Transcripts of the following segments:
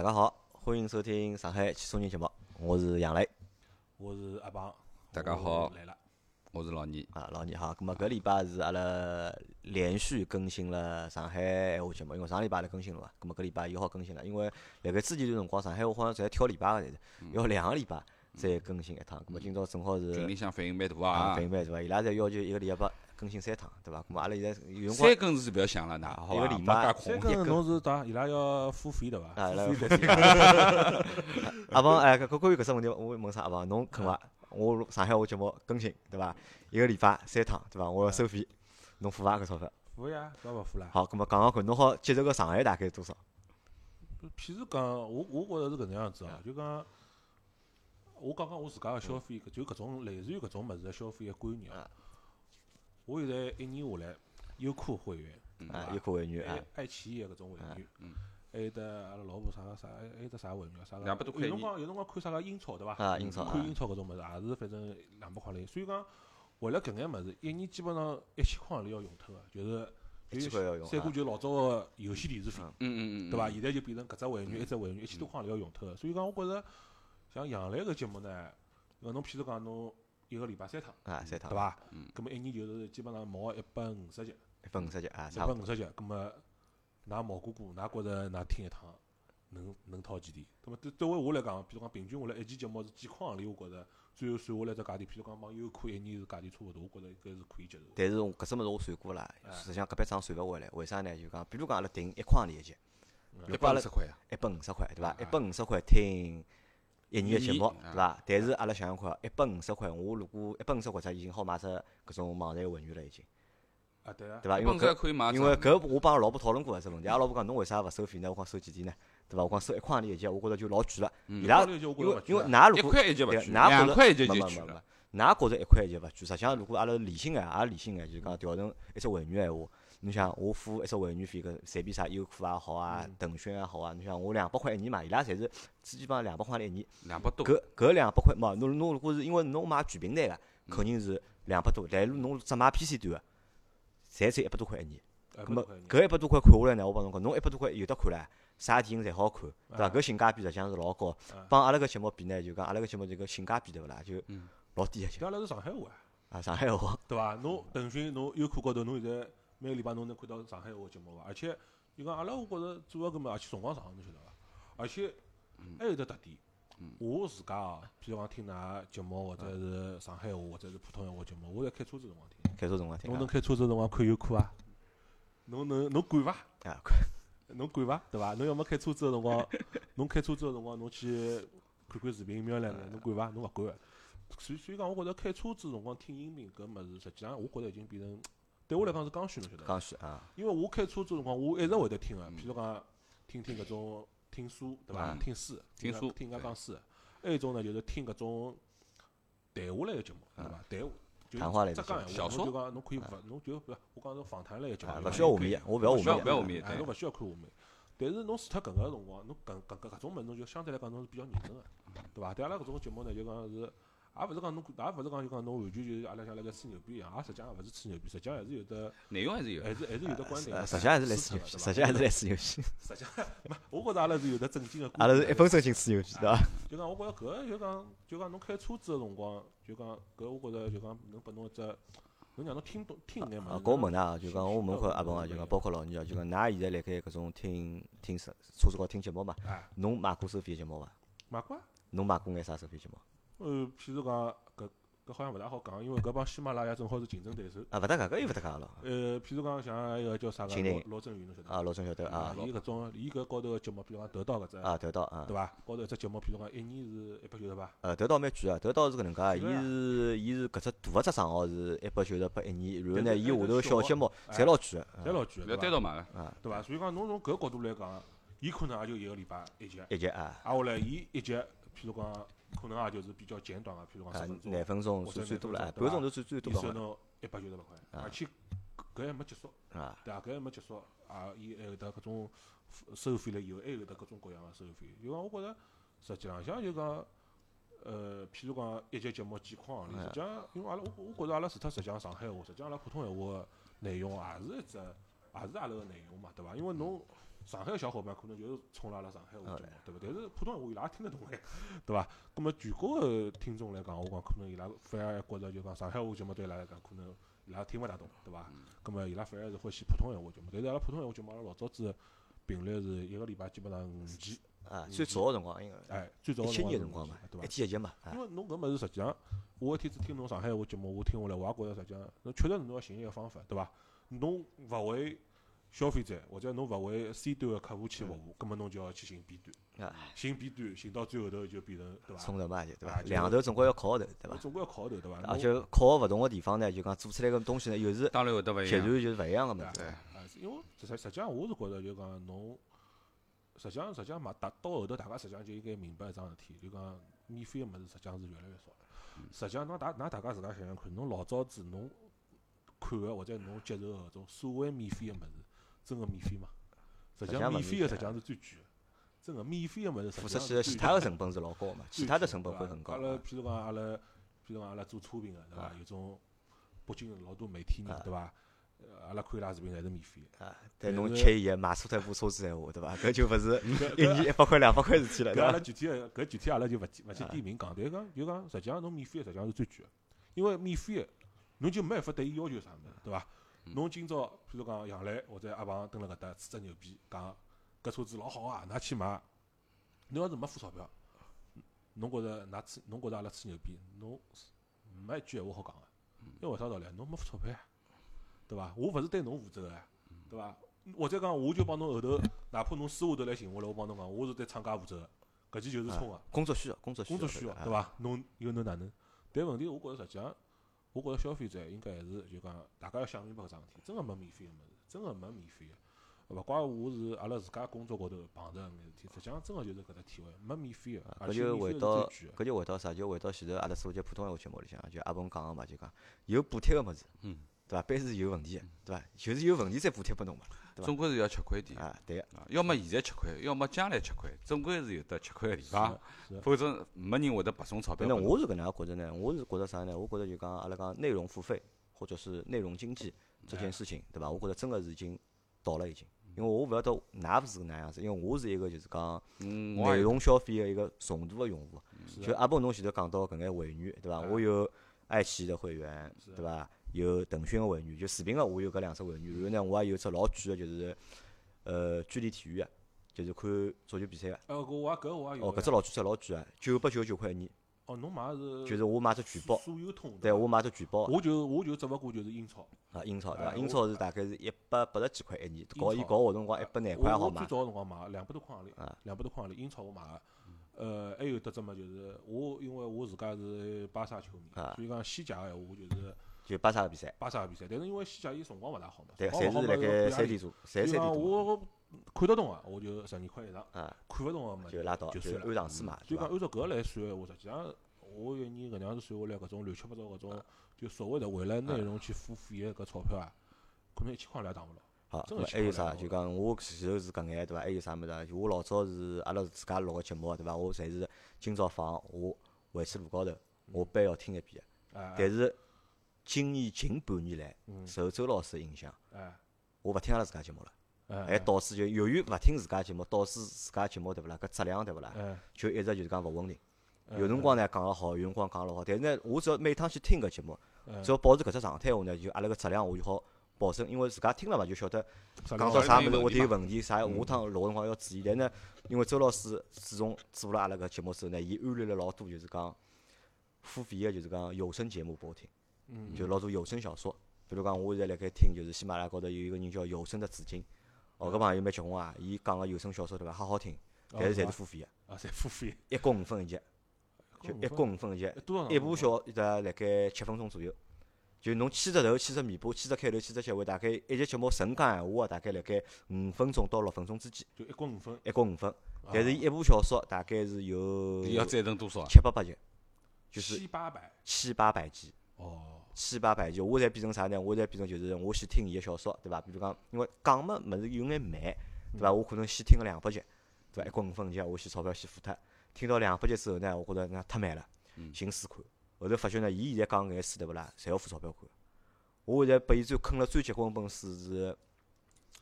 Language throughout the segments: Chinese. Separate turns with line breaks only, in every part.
大家好，欢迎收听上海汽车人节目，我是杨磊。
我是阿邦，
大家好
我来了。
我是老倪，
啊，老倪好。咁么搿礼拜是阿拉连续更新了上海闲话节目，因为上礼拜来更新了嘛，咁么搿礼拜又好更新了，因为辣盖之前段辰光上海话好像侪跳礼拜个，侪是要两个礼拜再更新一趟。咁么今朝正好是
群里向反应蛮大
啊，
啊
反。应蛮大，伊拉侪要求一个礼拜更新三趟，对伐？咁么阿拉现在有辰光
三更是不要想了，那好吧，没
一个礼拜
介空。
三更侬是打伊拉要付费对伐？
啊，来
付费
阿鹏，哎，搿搿关于搿只问题，我问啥阿鹏？侬肯伐？我上海话节目更新，对伐？一个礼拜三趟，对伐？我要收费，侬付伐搿钞票？
付呀，搿勿付啦。
好，葛末讲讲看，侬好接受个上限大概多少？
譬如讲，我我觉着是搿能样子哦，就讲我讲讲我自家个消费，搿就搿种类似于搿种物事个消费个观念啊。我现在一年下来，优酷会员，
啊，
对
优酷会员啊，
爱奇艺个搿种会员，
嗯
还有得阿拉老婆啥个啥，还有得啥会员啊？啥个？
两百多块
有辰光有辰光看啥个英超对伐？
啊，英超啊。
看，英超搿种物事也是反正两百块钿，所以讲为了搿眼物事，一年基本上一千块钿要用脱个，就是
一千块要用
三
啊。
哥就老早个游戏电视费，
嗯。嗯嗯，
对伐？现在就变成搿只会员，一只会员一千多块钿要用脱个，所以讲我觉着像杨澜搿节目呢，搿侬譬如讲侬一个礼拜三趟，
啊，三趟，
对？伐？
嗯
葛末一年就是基本上毛一百五十集，
一百五十集啊，
一。百五十集，葛末㑚毛哥哥，㑚觉着㑚听一趟能能掏几钿？葛末对对为我来讲，比如讲平均下来一期节目是几块行钿，我觉着最后算下来只价钿，譬如讲帮优酷一年是价钿差勿多，我觉着应该是可以接受。
但是我搿只物事我算过了，
哎
实际上搿笔账算勿回来，为啥呢？就讲，比如讲阿拉定一块钿一集，
一百五十块啊，
一百五十块，对伐？
啊
一百五十块听一年个节目，对伐？但是阿拉想想看，一百五十块，我如果一百五十块，它已经好买只搿种网站会员了，已经，
啊，对啊
对，伐？因为搿因为搿我帮阿拉老婆讨论过搿只问题，阿拉老婆讲侬为啥勿收费呢？我讲收几钿呢？对伐？我讲收一块钿一集，我觉着就老贵了。伊拉因为因为㑚如果
块一集勿贵，块一集就贵了。
没㑚觉着一块一集勿贵，实际上如果阿拉理性眼，也理性眼，就是讲调成一只会员闲话，侬想我付一只会员费，搿随便啥优酷也好啊
嗯，
腾讯也好啊，侬想我两百块一年嘛，伊拉侪是基本上两百块一年。
两百多，
搿搿两百块嘛，侬侬如果是因为侬买全平台个，肯定是两百多，但是侬只买 PC 端个，侪只一百多块一年。
哎
咁么搿一百多块看下来呢，我帮侬讲，侬一百多块有得看唻，啥电影侪好看，对伐？
啊
搿性价比实际上是老高
啊，
帮阿拉搿节目比呢，就讲阿拉搿节目这个性价比对勿啦，就
嗯
老低个
阿拉是上海话啊，
啊，上海话
对伐？侬腾讯侬优酷高头，侬现在每个礼拜侬能看到上海话节目伐？而且就讲阿拉我觉着主要搿么，而且辰光长，侬晓得伐？而且还有得特点，我自家啊，譬如讲听㑚节目或者是上海话或者是普通闲话节目，我在开车子辰光听。
开车辰光听啊
侬能开车子辰光看优酷伐？侬能侬管伐？
啊，
侬管伐？对伐？侬要么开车子个辰光，侬开车子个辰光，侬去看看视频瞄两眼，侬管伐？侬勿管个。所以所以讲，我觉着开车子辰光听音频搿物事，实际上我觉着已经变成对我来讲是刚需，侬晓得伐？
刚需啊，
因为我开车子辰光，我一直会得听个，譬如讲听听搿种听书，对伐？
嗯
听书，
听书
听人家讲书。还有一种呢，就是听搿种谈话类个节目，对伐？谈话。就
谈话类的
只讲闲话，
节目小说
侬就讲侬可以勿，侬就勿，我讲是访谈类个节目
勿需要画面，我勿要画面，
勿要画面
哎，侬勿需要看画面。但是侬除脱搿个辰光，侬搿搿搿搿种物事侬就相对来讲侬是比较认真个，对伐？对阿拉搿种节目呢，就讲是，也勿是讲侬，也勿是讲就讲侬完全就是阿拉像辣盖吹牛逼一样，也实际上也勿是吹牛逼，实际上还是有的，
内容还是有。
还是还是有的观点。
实际上还是来吹牛逼，实际上还是来吹牛逼，
实际上，没，我觉着阿拉是有的正经个。
阿拉是一分正经吹牛逼，对伐？
就讲我觉着搿个就讲就讲侬开车子个辰光，就讲搿我觉着就讲能拨侬一只，能让侬听懂听眼嘛
啊，
事。
搿我问㑚啊，就讲我问看阿鹏啊，就讲包括老倪啊，就讲㑚现在辣盖搿种听听车车子高听节目嘛，
哎，
侬买过收费节目伐？
买过啊。
侬买过眼啥收费节目？
呃，譬如讲搿搿好像勿大好讲，因为搿帮喜马拉雅正好是竞争对手。
啊，勿搭界，搿又勿搭界了。
呃，譬如讲像一个叫啥个罗罗振宇，侬晓得伐？
啊，老郑晓得啊，
伊搿种伊搿高头个节目，比如讲得到搿只，
啊，得到啊
对，伐？高头一只节目，譬如讲一年是一百九十八，
呃，得到蛮贵啊，得到是搿能介，伊
是
伊是搿只大个只账号是一百九十八一年，然后呢，伊下头个
小
小节目
哎
侪老贵个，
侪老贵
要
个，对伐？
单独买个，
啊，
对伐？所以讲侬从搿角度来讲，伊可能也就一个礼拜一集，
一集啊，
挨下来伊一集，譬如讲可能也就是比较简短个，譬如讲
啊
十分，钟，
廿分钟
或者
算最多了，半个钟头最最多了
伊收侬一百九十八块，
啊
而且搿还没结束，
啊，
对伐？搿还没结束，啊，伊还有得搿种收费了以后，还有得各种各样个收费。因为我觉着，实际浪向就讲，呃，譬如讲一集节目几块行钿，实际上因为阿拉我我觉着阿拉除脱实际上上海话，实际上阿拉普通闲话个内容也是一只，也是阿拉个内容嘛，对伐？因为侬上海小伙伴可能就是冲阿拉上海话节目
嗯，
对伐？但是普通闲话伊拉也听得懂哎，对伐？葛末全国个听众来讲，我讲可能伊拉反而觉着就讲上海话节目对伊拉来讲，可能伊拉听勿大懂，对伐？葛末伊拉反而是欢喜普通闲话节目。但是阿拉普通闲话节目，阿拉老早子频率是一个礼拜基本上五期，
啊，最早个辰光应该
哎，最早
一七年辰光嘛
对伐
一？天一集嘛，啊
因为侬搿物事实际上，我一天子听侬上海话节目，我听下来，我也觉着实际上，侬确实是侬要寻一个方法，对伐？侬勿为消费者，或者侬勿为 C 端个客户去服务，葛末侬就要去寻 B 端，
啊，
寻 B 端，寻到最后头就变成对伐？
冲头嘛就对伐？两头总归要靠头，对伐？
总归要靠头，对伐？
而且靠个勿同个地方呢，就讲做出来个东西呢，又是
当然会得勿一样
截然
样。
就是勿一样个物事。
对
啊，因为实实际上我是觉着就讲侬，实际上实际上嘛，大到后头大家实际上就应该明白一桩事体，就讲免费个物事实际上是越来越少。实际上侬大㑚大家自家想想看，侬老早子侬看个或者侬接受个搿种所谓免费个物事，真个免费吗？实际
上
免费个实际上是最贵个，真个免费个物事实
付
际上
出去的其他个成本是老高嘛，其他的成本会很高
阿拉
啊。
譬如讲阿拉，譬如讲阿拉做车评个对伐
啊？
有种北京老多媒体人
啊
对伐？呃阿拉看伊拉视频侪是免费个。
啊，但侬吃一买错脱部车子闲话，对伐？搿就勿是
搿
一年一百块两百块事体了，
搿阿拉？具体个搿具体阿拉就勿去勿去点名讲，但是讲就讲实际上侬免费个实际上是最贵个，因为免费个侬就没办法对伊要求啥物事，对伐？侬今朝譬如讲杨澜或者阿鹏蹲辣搿搭吹只牛逼，讲搿车子老好啊，㑚去买。侬要是没付钞票，侬觉着㑚吹，侬觉着阿拉吹牛逼，侬没一句闲话好讲个，因为为啥道理？侬没付钞票呀，对伐？我勿是对侬负责个呀，对伐？或者讲我就帮侬后头，哪怕侬私下头来寻我了，我帮侬讲，我是对厂家负责个，搿记就是冲个。
工作需要，工作需要，
工作需要，
啊
对？伐？侬又能哪能？但问题，我觉着实际上，我觉着消费者应该还是就讲，大家要想明白搿桩事体，真个没免费个物事，真个没免费个。勿怪我是阿拉自家工作高头碰着搿眼事体，实际上真个就是搿只体会，没免费个，而
搿就回到。搿就回到啥？就回到前头阿拉所节普通闲话节目里向，就阿鹏讲个嘛，就讲有补贴个物事，
嗯，
对伐？班是有问题个，对伐？就是有问题再补贴拨侬嘛，对伐
总归是要吃亏点，
啊，对
要么现在吃亏，要么将来吃亏，总归是有得吃亏个地方，否则没人会得白送钞票拨侬。
反正我是搿能样觉着呢，我是觉着啥呢？我觉着就讲阿拉讲内容付费或者是内容经济这件事情，对伐？我觉着真个是已经到了已经，因为我勿晓得㑚勿是搿能样子，因为我是一个就是讲内容消费个一个重度个用户。就阿波侬前头讲到搿眼会员，对伐？
啊
我有爱奇艺的会员，对伐？有腾讯个会员，就视频个我有搿两只会员，然后呢，我也有只老贵个，就是呃距离体育个，就是看足球比赛个。
呃，搿我也搿我也有
哦，搿只老贵只老贵个，九百九十九块一年，
哦，侬买是
就是我买只全包，
所有通，
对我买只全包
我就我就只勿过就是英超，
啊，英超对伐？
哎
英超是大概是一百八十几块一年，搞伊搞活动辰光一百廿块好买。
最。早个辰光买两百多块行钿
啊，
两百多块行钿，英超我买个。呃，还有得只么就是我，因为我自家是巴萨球迷
啊，
所以讲西甲个闲话就是
就巴萨个比赛，
巴萨个比赛。但是因为西甲伊辰光勿大好嘛，
对，侪是辣盖三点钟，侪三点钟
我看得懂个，我就十二块一场；
啊，
看勿懂个嘛
就拉倒，
就
就
算了。
按场次买，对伐
所以讲？按照搿个来算个话，实际上我一年搿能样子算下来，搿种乱七八糟搿种就所谓的为了内容去付费个搿钞票啊，可能一千块也打勿牢。
好，还有啥？就讲我前头是搿眼对伐？还有啥物事啊？就我老早是阿拉自家录个节目对伐？我侪是今朝放，我回去路高头，我必要听一遍。
哎
但是今年近半年来，
嗯。
受周老师影响，
哎
我勿听阿拉自家节目了，
哎
还导致就由于勿听自家节目，导致自家节目对勿啦？搿质量对勿啦？
哎
就一直就是讲勿稳定。
哎
有辰光呢讲了好，有辰光讲了好，但是呢，我只要每趟去听搿节目，
哎
只要保持搿只状态下呢，就阿拉个质量我就好保证，因为自家听了嘛，就晓得讲到啥物事会得有
有问题
啥下趟录个辰光要注意。但呢，因为周老师自从做了阿拉搿节目之后呢，伊安利了老多就是讲付费个，就是讲有声节目拨我听，
嗯
就老多有声小说。比如讲，我现在辣盖听，就是喜马拉雅高头有一个人叫有声的紫金，哦，搿朋友蛮结棍啊，伊讲个有声小说对伐，好好听，但是侪是付费个，
啊，侪付费，
一角五分一集，就一角五分一集，一部小大概辣盖七分钟左右。就侬牵只头、牵只尾巴、牵只开头、牵只结尾，大概一集节目纯讲闲话，大概辣盖五分钟到六分钟之间，
就一角五分。
一角五分。
啊。
但是伊一部小说大概是有
要再等多少啊？
七八百集，就是
七八百。
七八百集，
哦，
千八百集。我侪变成啥呢？我侪变成就是我先听伊个小说，对伐？比如讲，因为讲么物事有眼慢，对伐？我可能先听个两百集，对伐？一角五分一集，我先钞票先付脱。听到两百集之后呢，我觉着那太慢了，寻书看。后头发觉呢，伊现在讲搿眼书对勿啦，侪要付钞票看。我现在拨伊最坑了最结棍本书是，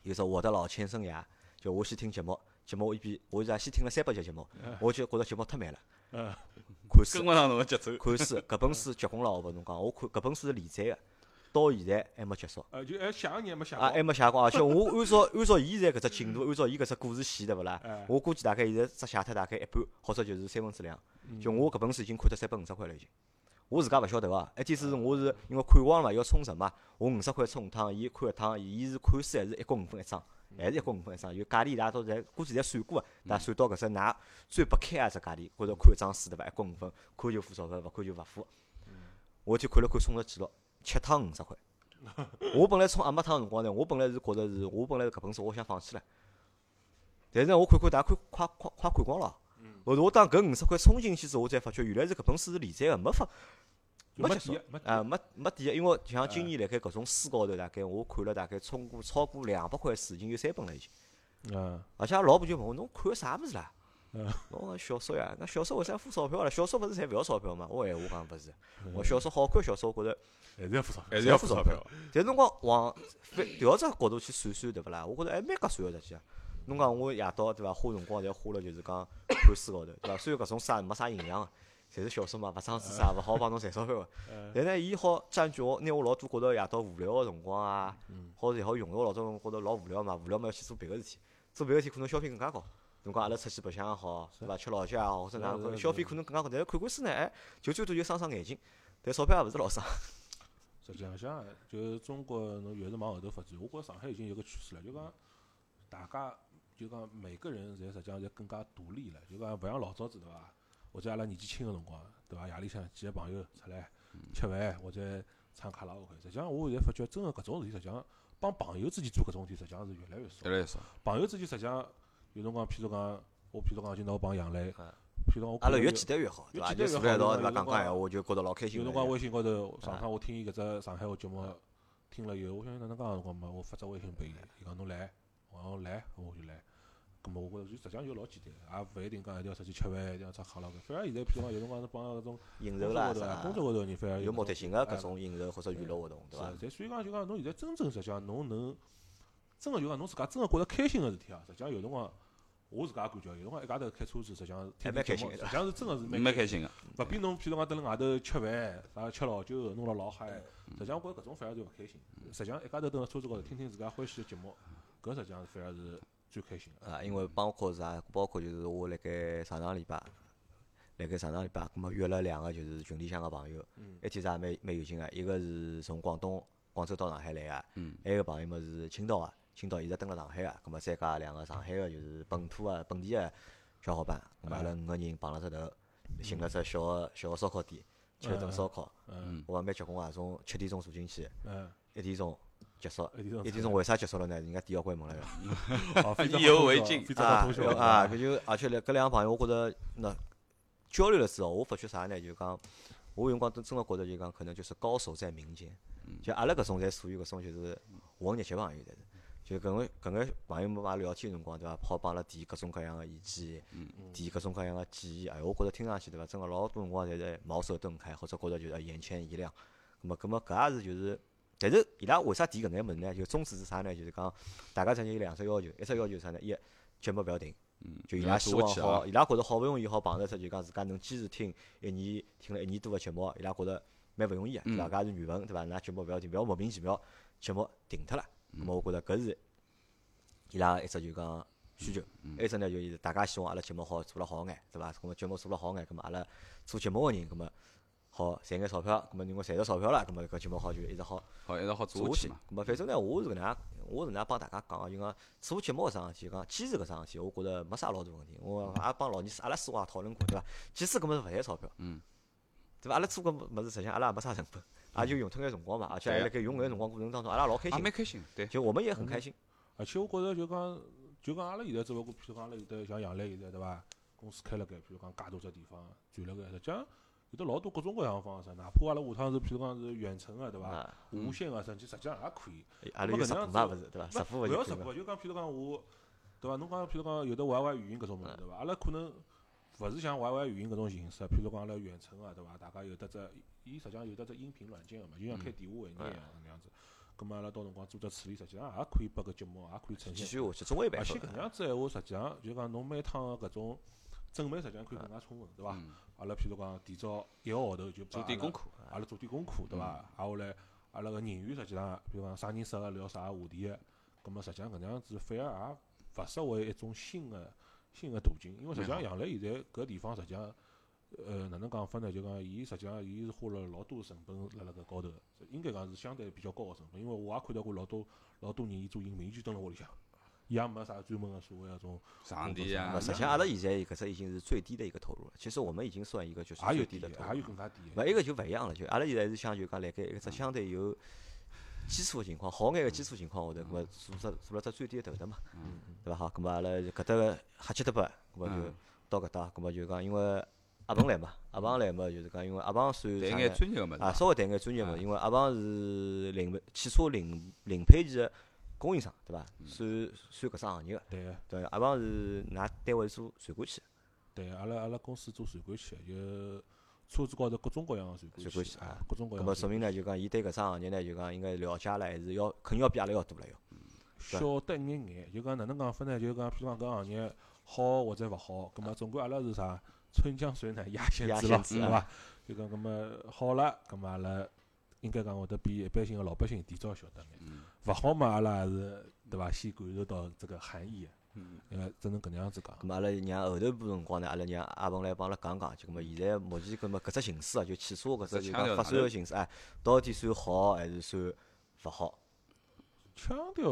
有只《我的老千生涯》，就我先听节目，节目我一边我是先听了三百集节目，我就觉着节目太慢了。
嗯，
看书
跟勿上侬个节奏。
看书，搿本书结棍了，我勿侬讲，我看搿本书是连载个，到现在还没结束。
呃，就还写个年没写
啊，还没写光，而且我按照按照伊现在搿只进度，按照伊搿只故事线，对勿啦
哎？
我估计大概现在只写脱大概一半，或者就是三分之两。就我搿本书已经看脱三百五十块了，已经。我自家勿晓得啊，一天是我是因为看光了嘛，要充值嘛，我五十块充一趟，伊看一趟，伊是看书还是一角五分一张，还是一角五分一张，有价钿伊拉都侪估计侪算过个，对伐？算到搿只㑚最不开个只价钿，或者看一张书对伐？一角五分，看就付钞票，勿看就勿付。我就看了看充值记录，七趟五十块。我本来充阿没趟辰光呢，我本来是觉着是我本来搿本书我想放弃了，但是呢，我看看大家看快快快看光了。后头我当搿五十块充进去之后，我才发觉原来是搿本书是连载个，没发
就没
没结束
底没
没没底个，因为像今年辣盖搿种书高头，大概我看了大概充过超过两百块书，已经有三本了已经。
嗯，
而且阿拉老婆就问我，侬看个啥物事啦？
嗯
我讲小说呀，那小说为啥付钞票了？小说勿是侪勿要钞票嘛？我闲话讲勿是，我小说好看小说，我觉着
还是要付钞票。
还是要付钞票。
但是侬讲往反调只角度去算算，对勿啦？我觉着还蛮合算个实际啊。侬讲我夜到对伐，花辰光侪花了就是讲看书高头，对伐？虽然搿种书也没啥营养个，侪是小说嘛，勿长知识啊，勿好帮侬赚钞票个。但呢，伊好占据我，拿我老多觉着夜到无聊个辰光啊，或者也好用我老早辰光觉着老无聊嘛，无聊嘛要去做别个事体，做别个事体可能消费更加高。侬讲阿拉出去白相也好，对伐？吃老酒也好，或者哪能消费可能更加高。但是看看书呢，哎，就最多就伤伤眼睛，但钞票也勿是老伤。
实际上，就是中国侬越是往后头发展，我觉着上海已经有个趋势了，就讲大家就讲每个人侪实际上侪更加独立了，就讲勿像老早子对伐？或者阿拉年纪轻个辰光，对伐？夜里向几个朋友出来吃饭或者唱卡拉 OK，实际上我现在发觉，真个搿种事体，实际上帮朋友之间做搿种事体，实际上是越来越少
越。来越少。
朋友之间实际上有辰光，譬如讲，我譬如讲，今朝我帮杨磊，
啊
譬如讲我
阿拉越简单越好，对伐？就坐辣一道，对伐？讲讲闲话，我就觉得老开心的。
有辰光微信高头，上
啊
趟我听伊搿只上海话节目，听了以后，我想哪能介个辰光嘛，我发只微信拨伊，伊讲侬来，我讲来，我就来。我觉着就实际上就老简单，也勿一定讲一定要出去吃饭，一定要唱卡拉 OK。反而现在譬如讲有辰光是帮搿种
应酬啦
工作高头啊，
啥
工，作高头人反而
有目的性个搿
哎
种应酬或者娱乐活动，对伐
所以讲就讲侬现在真正实际上侬能真个就讲侬自家真个觉着开心个事体啊，实际上有辰光我自家也感觉，有辰光一家头开车子，实际上听
还蛮开心的
实际上是真个是
蛮开心个。
勿比侬譬如讲蹲辣外头吃饭，啥吃老酒，弄了老嗨，实际上我觉着搿种反而就勿开心。实际上一家头蹲辣车子高头听听自家欢喜个节目，搿实际上反而是最开心个。
啊，因为包括啥，包括就是我辣盖上上礼拜，辣盖上上礼拜，葛末约了两个就是群里向个朋友，一天是也蛮蛮有劲个，一个是从广东广州到上海来个，还有一个朋友么是青岛个，青岛现在蹲辣上海个，葛末再加两个上海个就是本土个本地个小伙伴，葛末阿拉五个人碰了只头，寻了只小个小个烧烤店，吃了顿烧烤，
嗯
我讲蛮结棍个，从七点钟坐进去，
嗯，
一点钟结束，
一点钟
为啥结束了呢？人家店要关门了要。
好，非常
意犹未尽
啊啊，搿就而且来搿两个朋友，我觉着那交流了之后，我发觉啥呢？就讲我有辰光真真个觉着就讲可能就是高手在民间，就阿拉搿种侪属于搿种就是混日脚朋友，侪是。就搿个搿个朋友们帮阿拉聊天辰光，对伐？好帮阿拉提各种各样个意见，提各种各样个建议。哎，我觉着听上去对伐？真个老多辰光侪在茅塞顿开，或者觉着就是哎眼前一亮。咁么，咁么搿也是就是，但是伊拉为啥提搿眼物事呢？就宗旨是啥呢？就是讲大家只有两只要求，一只要求是啥呢？一节目勿要停。就伊拉希望好，伊拉觉着好勿容易好碰着只就讲自家能坚持听一年，听了一年多个节目，伊拉觉着蛮勿容易个，对伐？搿也是缘分，对伐？㑚节目勿要停，勿要莫名其妙节目停脱了。咁么我觉着搿是伊拉一只就讲需求，一只呢就是大家希望阿拉节目好做了好眼，对伐？咁么节目做了好眼，咾么阿拉做节目个人，咾么好赚眼钞票，咁么如果赚着钞票了，咁么搿节目好就一直好。
好，一直好做
做下去
嘛。。
咁么反正呢，我是搿能样，我是搿能样帮大家讲个，就讲做节目搿桩事体，就讲坚持搿桩事体，我觉着没啥老大问题。我也帮老二阿拉师傅也讨论过，对伐？即使搿物事勿赚钞票，
嗯，
对伐？阿拉做搿物事实际上阿拉也没啥成本，也就用脱眼辰光嘛，而且还
对
辣盖用搿眼辰光过程当中，阿拉老开
也
心，
蛮开心的，对。
就我们也很开心。
而且我觉着就讲，就讲阿拉现在只勿过，譬如讲阿拉有得像杨澜现在对伐？公司开了盖，譬如讲介大只地方，转了盖，实际上有得老多各种各样个方式，哪怕阿拉下趟是譬如讲是远程个对伐？
啊，
无线个，甚至实际上也可以。
阿拉有直播嘛，勿是对伐？直播
勿？要直播，就讲譬如讲我，对伐？侬讲譬如讲有的 YY 语音搿种物事，对伐？阿拉可能勿是像 YY 语音搿种形式，譬如讲阿拉远程啊，对伐？大家有得只，伊实际上有得只音频软件个嘛，就像开电话会议一样搿能样子。葛末阿拉到辰光做只处理，实际上也可以拨搿节目也可以呈现。
继续下去，总会办法
而且。搿能样子闲话，实际上就讲侬每趟个搿种准备，实际上可以更加充分，对伐？
嗯。
阿拉譬如讲提早一个号头就
做点功课，
阿拉做点功课，对伐？挨下来，阿拉个人员实际上，比如讲啥人适合聊啥话题个，葛末实际上搿能样子反而也勿失为一种新个新个途径，因为实际上杨澜现在搿地方实际上，呃，哪能讲法呢？就讲伊实际上伊是花了老多成本辣辣搿高头，应该讲是相对比较高个成本，因为我也看到过老多老多人伊做影评，伊就蹲辣屋里向，伊也没啥专门个所谓个种，
场地啊
那，实际上，阿拉现在搿只已经是最低的一个投入了。其实我们已经算一个就是最
也有低的，
投入
也有。更加低
勿，
个。
一个就勿一样了，就阿拉现在是想就讲辣盖一个只相对有基础个情况，好眼个基础情况下头，搿么做只做了只最低的投入嘛，对伐？好，搿么阿拉搿搭个瞎七搭八，搿么就
嗯
到搿搭，搿么就讲因为阿鹏来嘛，阿鹏来嘛，就是讲因为阿鹏算
谈眼
啥呢
专业个物事
啊，稍微谈眼专业嘛，
啊
因为阿鹏是零汽车零零配件个供应商，对伐？
嗯
算算搿只行业个，
对个。
对，阿鹏是㑚单位做传感器的，
对，阿拉阿拉公司做传感器的，就车子高头各种各样个传感器，
啊，
啊各种各样的传感器。
说明呢，就讲伊对搿只行业呢，就讲应该了解了，还是要肯定要比阿拉要多了要。
晓得一眼眼，就讲哪能讲法呢？就讲譬如讲搿行业好或者勿好，葛末总归阿拉是啥？春江水暖鸭先知咯，
鸭先知啊
对伐？就讲葛末好了，葛末阿拉应该讲会得比一般性个老百姓提早晓得眼。
嗯
勿好嘛，阿拉也是对伐？先感受到这个含义的，
嗯
应该只能搿能样子讲
咁。么阿拉让后头部辰光呢，阿拉让阿鹏来帮阿拉讲讲，就咁么现在目前搿么搿只形式啊，就汽车搿只就讲发展个形式，啊，到底算好还是算勿好？
腔调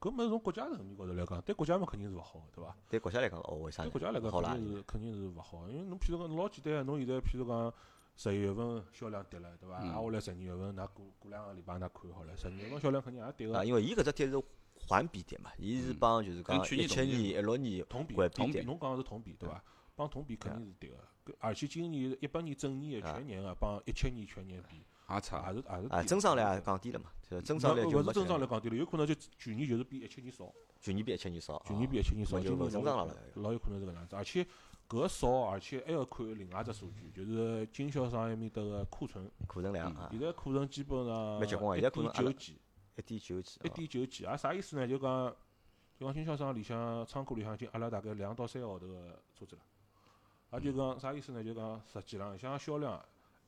搿物事从国家层面高头来讲，对国家嘛肯定是勿好个，对伐？
对国家来讲，哦，为啥？
对国家来讲肯，定是肯定是勿好，因为侬譬如讲侬老简单个，侬现在譬如讲十一月份销量跌了，对伐？
嗯。
挨下来十二月份，㑚过过两个礼拜㑚看好了，十二月份销量肯定也跌
啊，
个，
因为伊搿只跌是环比跌嘛，伊是帮就是讲
跟去
一七年、一六年
同比
环比
同比，
跌，
侬讲个是同比对伐？帮同比肯定是跌个，而且今年一八年整年全年个帮一七年全年比，
也差。
也，是也是
啊，增长率也降低了嘛，就是增长率就
勿是增长
没
率降低了，有可能就去年就是比一七年少，
去年比一七年少，
去年比一七年少，
哦就勿
今年
增长了了。
老有可能是搿能样子，而且搿少，而且还要看另外一只数据，就是经销商埃面搭个库存。
库存量啊
现，在库存基本上一点九几，
一点九几，
一
哦
点九几，啊啥意思呢？就讲就讲经销商里向仓库里向已经压了大概两到三个号头个车子了，也就讲啥意思呢？就讲实际浪向销量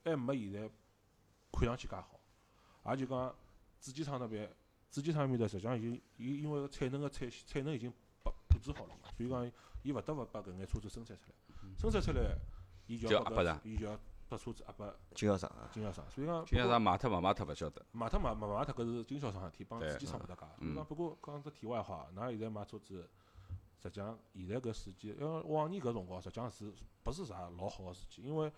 还没现在看上去介好，也就讲主机厂那边，主机厂埃面搭实际上已经伊因为产能个产产能已经布布置好了嘛，所以讲伊勿得勿把搿眼车子生产出来，生产出来伊就
就
要拨搿
压拨
伊就要把车子压拨
经销商啊，
经销商，所以讲
今
不过
朝上卖脱勿卖脱勿晓得，
卖脱卖卖卖脱搿是经销商事体，帮
对
主机厂勿搭界。所讲，不过讲只题外话，㑚现在买车子，实际上现在搿时机，因为往年搿辰光实际上是勿是啥老好个时机，因为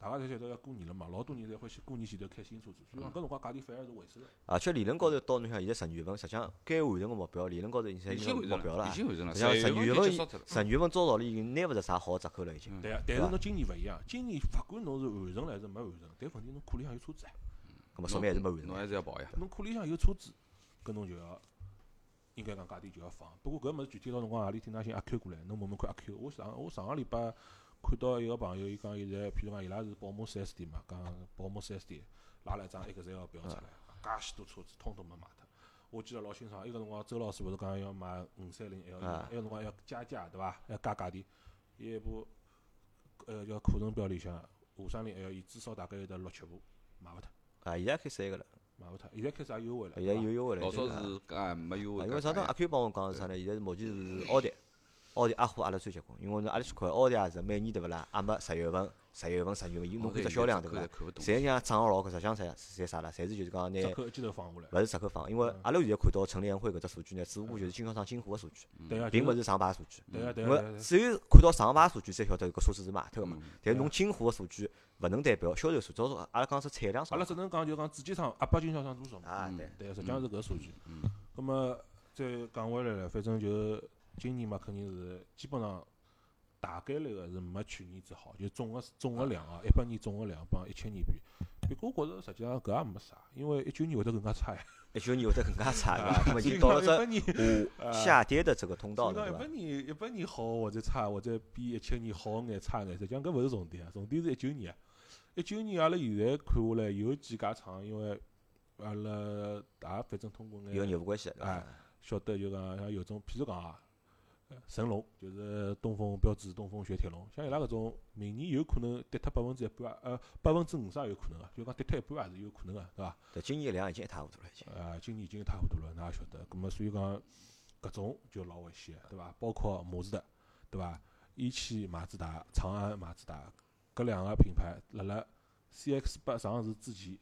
大家侪晓得要过年了嘛，老多人侪欢喜过年前头开新车子，所以讲搿辰光价钿反而是回升个。
而且理论高头到侬想现在十二月份，实际上该完成个目标，理论高头已经
已经完成，
目标了啊。
已经完成了，
实际上十二月份十二月份照道理已经拿勿着啥好折扣了，已经。
嗯
对啊，但是侬今年勿一样，今年勿管侬是完成了还是没完成，但问题侬库里向有车子啊，
搿么说明还是没完成
侬。还是要跑呀。
侬库里向有车子，搿侬就要。应该讲价钿就要放，不过搿物事具体到辰光何里天㑚寻阿 Q 过来，侬问问看阿 Q。我上我上个礼拜看到一个朋友，伊讲现在，譬如讲伊拉是宝马四 S 店嘛，讲宝马四 S 店拉了一张 Excel 表出来，介许多车子通通没卖脱。我记得老清爽，伊个辰光周老师勿是讲要买五三零 L，
啊
伊个辰光要加价对伐？要加价钿，伊一部呃叫库存表里向五三零 L，伊至少大概有得六七部卖勿脱，
啊，现在开始一个了，
卖勿脱。现在开始也优惠了，
现在有优惠了。
老早是搿没优惠
因为上趟阿。Q 帮我讲是啥呢？现在是目前是奥迪，奥迪压货压了最结棍，因为侬阿拉去看奥迪也是每年对勿啦？压没十月份、十月份、十月份，伊侬看只销量对勿啦？
看勿懂。
侪像涨了老高，实际上侪侪啥啦？侪是就是讲拿
折扣一记头放下来。
勿是折扣放，因为阿拉现在看到陈联会搿只数据呢，只不过就是经销商进货个数据，并勿
是
上牌数据。
对啊对
因
啊对啊
为只有看到上牌数据才晓得搿车子是卖脱个嘛。
嗯
但是侬进货个数据勿能代表销售数，主要是阿拉讲是产量上
阿拉。只能讲就讲主机厂压拨经销商多少嘛。
啊，对。
对，实际上是搿数据。
嗯
葛么再讲回来了，反正就今年嘛，肯定是基本上大概率个是没去年子好，就总个总个量啊，一八年总个量帮一七年比。不过我觉着实际上搿也没啥，因为一九年会得更加差呀。
一九年会得更加差，对伐？那么已经到了
讲一八
这，下下跌的这个通道了，
一八？年一八年好或者差，或者比一七年好眼差眼，实际上搿勿是重点啊，重点是一九年啊。一九年阿拉现在看下来，有几家厂因为阿拉也反正通过
有
眼
业务关系，
哎晓得就讲像有种，譬如讲啊，呃神龙就是东风标致、东风雪铁龙，像伊拉搿种明年有可能跌脱百分之一半啊，呃百分之五十也有可能个，就讲跌脱一半也是有可能个，对伐？
对，今年量已经一塌糊涂了，已经。
呃，今年已经一塌糊涂了，㑚也晓得。葛末所以讲，搿种就老危险个，对伐？包括马自达，对伐？一汽马自达、长安马自达搿两个品牌，辣辣 CX 八上市之前，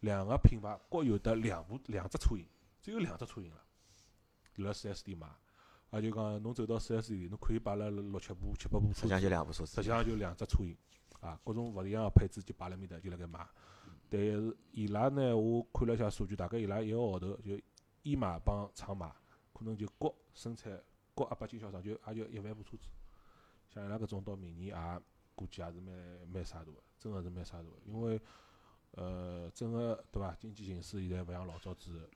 两个品牌各有得两部两只车型，只有两只车型了。辣四 S 店买，也就讲侬走到四 S 店，侬可以摆了六七部、七八部车子
实际上就，两部车子
实际，上就两只车型，啊，各种勿一样个配置就摆辣面搭，就辣盖卖。但是伊拉呢，我看了一下数据，大概伊拉一个号头就一马帮厂卖，可能就各生产各阿八经销商就也就一万部车子。像伊拉搿种到明年也估计也是蛮蛮啥大个，真个是蛮啥大个，因为呃，整个对伐？经济形势现在勿像老早子，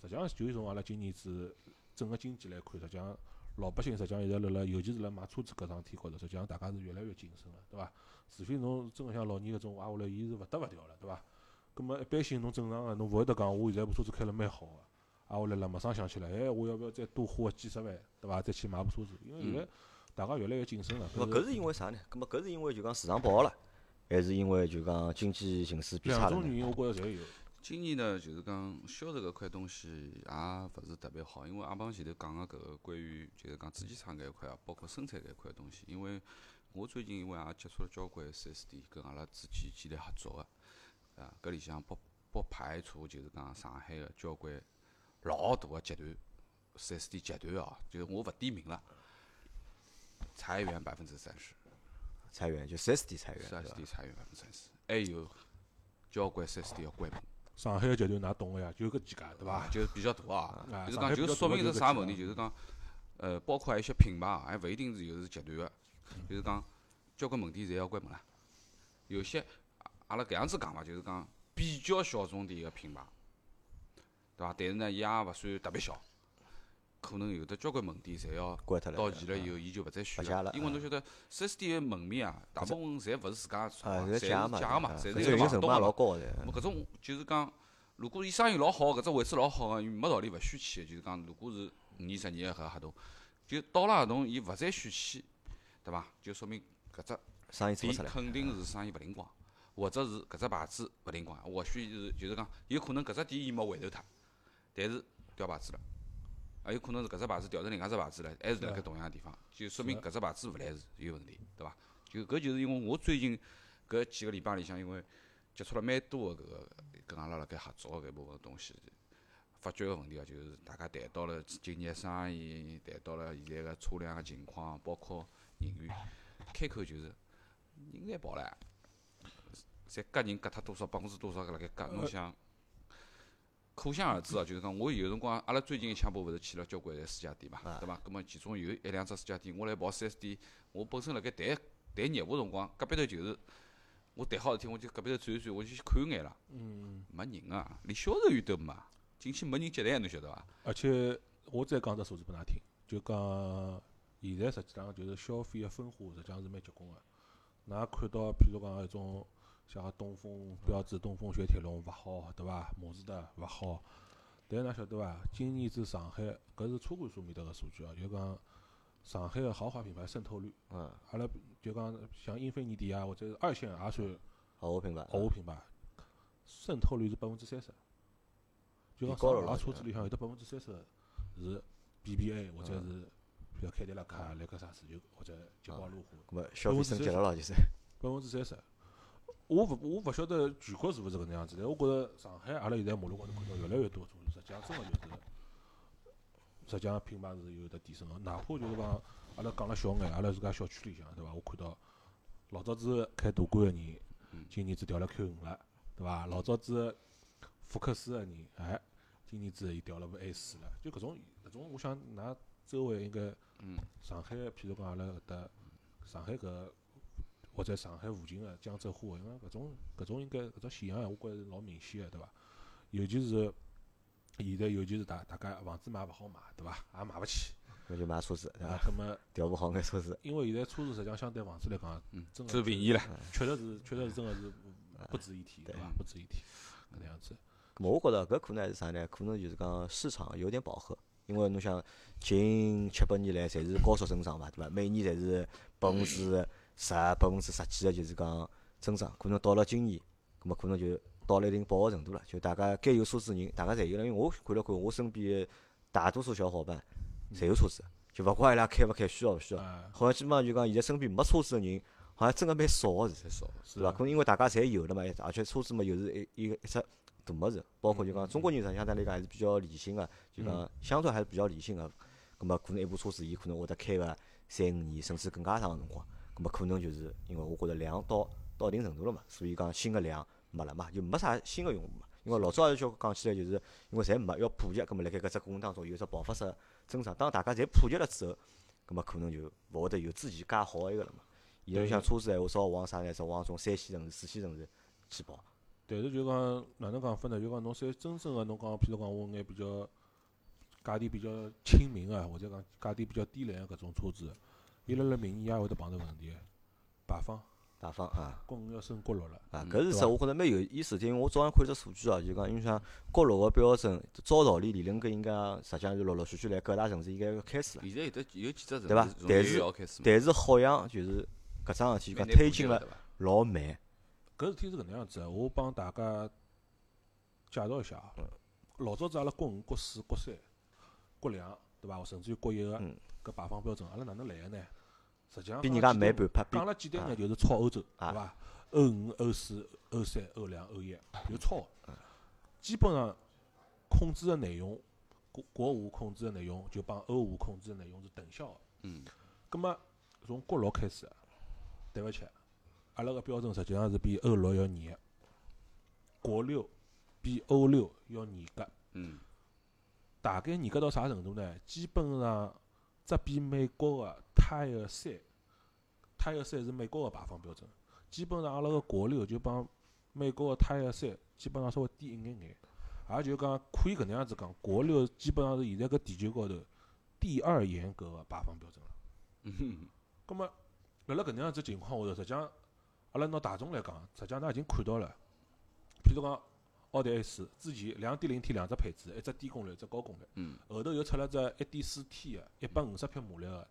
实际上就从阿拉今年子整个经济来看，实际上老百姓实际上现在辣辣，尤其是辣买车子搿桩事体高头，实际上大家是越来越谨慎了，对伐？除非侬真个像老年搿种挨下来，伊是勿得勿掉了，对伐？葛末一般性侬正常个，侬勿会得讲我现在部车子开了蛮好个，挨下来了马上想起来，哎，我要不要再多花个几十万，对伐？再去买部车子，因为现在大家越来越谨慎了。
咾么搿是因为啥呢？咾么搿是因为就讲市场不好了，还是因为就讲经济形势变差了呢？
两种原因，我觉着侪有。
今年呢，就是讲销售搿块东西也勿是特别好，因为阿邦前头讲个搿个关于就是讲主机厂搿一块啊，包括生产搿一块东西，因为我最近因为也接触了交关四 S 店，跟阿拉之间建立合作个，啊，搿里向不不排除就是讲上海个交关老大个集团四 S 店集团哦，就是我勿点名了，裁员百分之三十。
裁员就四 S 店裁员，
四 S？店裁员百分之三十，还有交关四 S 店要关门，
上海个集团㑚懂个呀，就搿几家，对伐？
就是比较大啊。
啊
就是讲，就说明是啥问题？就是讲，呃，包括还有一些品牌啊，还勿一定是又是集团个，就是讲，交关门店侪要关门了。有些阿阿拉搿样子讲伐，就是讲比较小众点个品牌，对伐？但是呢，伊也勿算特别小，可能有的交关门店侪要
关脱了。
到期了以后，伊就勿再续
了啊
因为侬晓得，四 S 店个门面啊，大部分侪勿是自家做
啊，
啊，侪是
是假嘛，
假个嘛，
啊
侪是房东。
老高
搿种就是讲，如果伊生意老好，搿只位置老好个，没道理勿续签个。就是讲，如果是五年、十年个搿合同，就到了合同伊勿再续签，对伐？就说明搿只店
生意做出来。
肯定是生意勿灵光，或者是搿只牌子勿灵光，或许是就是讲，有可能搿只店伊没回头脱，但是掉牌子了。也有可能是搿只牌子调成另外只牌子了，还是辣盖同样个地方，就说明搿只牌子勿来事有问题，对伐？就搿就是因为我最近搿几个礼拜里向，因为接触了蛮多个搿个跟阿拉辣盖合作个搿部分东西，发觉个问题啊，就是大家谈到了今年生意，谈到了现在个车辆个情况，包括人员，开口就是人侪跑了，侪割人割脱多少百分之多少搿辣盖割，侬想。可想而知哦，就是讲我有辰光，阿拉最近一枪波勿是去了交关个私家店嘛，对伐？葛末其中有一两只私家店，我来跑四 S 店，我本身辣盖谈谈业务辰光，隔壁头就是我谈好事体，我就隔壁头转一转，我就去看眼了，
嗯，
没人啊，连销售员都没，进去没人接待，侬晓得伐？
而且我再讲只数字拨㑚听，就讲现在实际上就是消费个分化，实际上是蛮结棍个。㑚看到，譬如讲一种像东风标致、东风雪铁龙勿好，对伐？马自达勿好，但㑚晓得伐？今年子上海搿是车管所面搭个数据哦，就讲上海个豪华品牌渗透率，
嗯，
阿拉就讲像英菲尼迪啊，或者是二线也算
豪华品牌。
豪华品牌，渗透率是百分之三十。就讲上海车子里向有得百分之三十是 BBA 或者是比如凯迪拉克啊、雷克萨斯就或者捷豹路虎，
咁么消费升级了咯，就是。
百分之三十。我勿我勿晓得全国是勿是搿能样子，但我觉着上海阿拉现在马路高头看到越来越多车子，实际上真个就是，实际上品牌是有得提升个。哪怕就是讲阿拉讲了小眼，阿拉自家小区里向对伐？我看到老早子开途观个人，今年子调了 Q 五了，对伐？老早子福克斯个人，哎，今年子伊调了部 A 四了。就搿种搿种，我想㑚周围应该，上海譬如讲阿拉搿搭上海搿或者上海附近个江浙沪，因为搿种搿种应该搿种现象，我觉着是老明显个，对伐？尤其是现在，尤其是大大家房子买勿好买，对伐？也买勿起，
那就买车子，对伐？，
啊葛末
调部好眼车子。
因为现在车子实际上相对房子来讲，
嗯
真，个
占便宜了。
确实是确实是真个是不值一提，对伐？不值一提，搿能样子。
我觉着搿可能还是啥呢？可能就是讲市场有点饱和，因为侬想近七八年来侪是高速增长嘛，对伐？每年侪是百分之十、百分之十几个就是讲增长，可能到了今年，葛末可能就到了一定饱和程度了，就大家该有车子人，大家侪有了。因为我看了看我身边的大多数小伙伴，侪有车子，就勿怪伊拉开勿开，需要勿需要。
哎，
好像基本上就讲现在身边没车子个人，好像真个蛮少个是。
太少了。
对伐？可能因为大家侪有了嘛，而且车子嘛又是一一个一只大物事，包括就讲中国人实际相对来讲还是比较理性个，就讲相对还是比较理性个。葛末可能一部车子伊可能会得开个三五年，甚至更加长个辰光。葛末可能就是因为我觉着量到到一定程度了嘛，所以讲新个量没了嘛，就没啥新个用户嘛。因为老早也叫讲起来，就是因为侪没要普及，葛末辣盖搿只过程当中有只爆发式增长。当大家侪普及了之后，葛末可能就勿会得有之前介好个一个了嘛。现在像车子闲话，少往啥呢？少往种三线城市、四线城市去跑。
但是就讲哪能讲法呢？就讲侬三真正个侬讲，譬如讲我眼比较价钿比较亲民个，或者讲价钿比较低廉个搿种车子，伊辣辣明年也会得碰着问题，排放
排放啊
国五要升国六了。
啊，搿是实我觉着蛮有意思，因为我早上看只数据哦，就讲因为像国六个标准，照道理理论搿应该实际上是陆陆续续来各大城市应该要开始了。
现在有得有几只城市
对伐但是但是好像就是搿桩事体就讲推进了？老慢。
搿事体是搿能样子的，我帮大家介绍一下啊。老早子阿拉国五、国四、国三、国两，对伐？甚至于国一个
嗯
搿排放标准，阿拉哪能来个呢？实际上
比人家慢半拍，比
讲了简单
啊
眼，就是超欧洲，
啊
对伐？欧五、欧四、欧三、欧两、欧一，就抄
嗯
的。基本上控制的内容，国国五控制的内容就帮欧五控制的内容是等效的。
嗯，
葛末从国六开始，对勿起，阿拉个标准实际上是比欧六要严个，国六比欧六要严格。
嗯，
大概严格到啥程度呢？基本上只比美国个 Tier 三，Tier 三是美国个排放标准，基本上阿拉个国六就帮美国个 Tier 三基本上稍微低一眼眼，也就讲可以搿能样子讲，国六基本上是现在搿地球高头第二严格个排放标准了。
嗯哼。
葛末辣辣搿能样子情况下头，实际上阿拉拿大众来讲，实际上㑚已经看到了，譬如讲奥迪 A 四之前两点零 T 两只配置，一只低功率，一只高功率，
嗯。
后头又出了只一点四 T 个一百五十匹马力个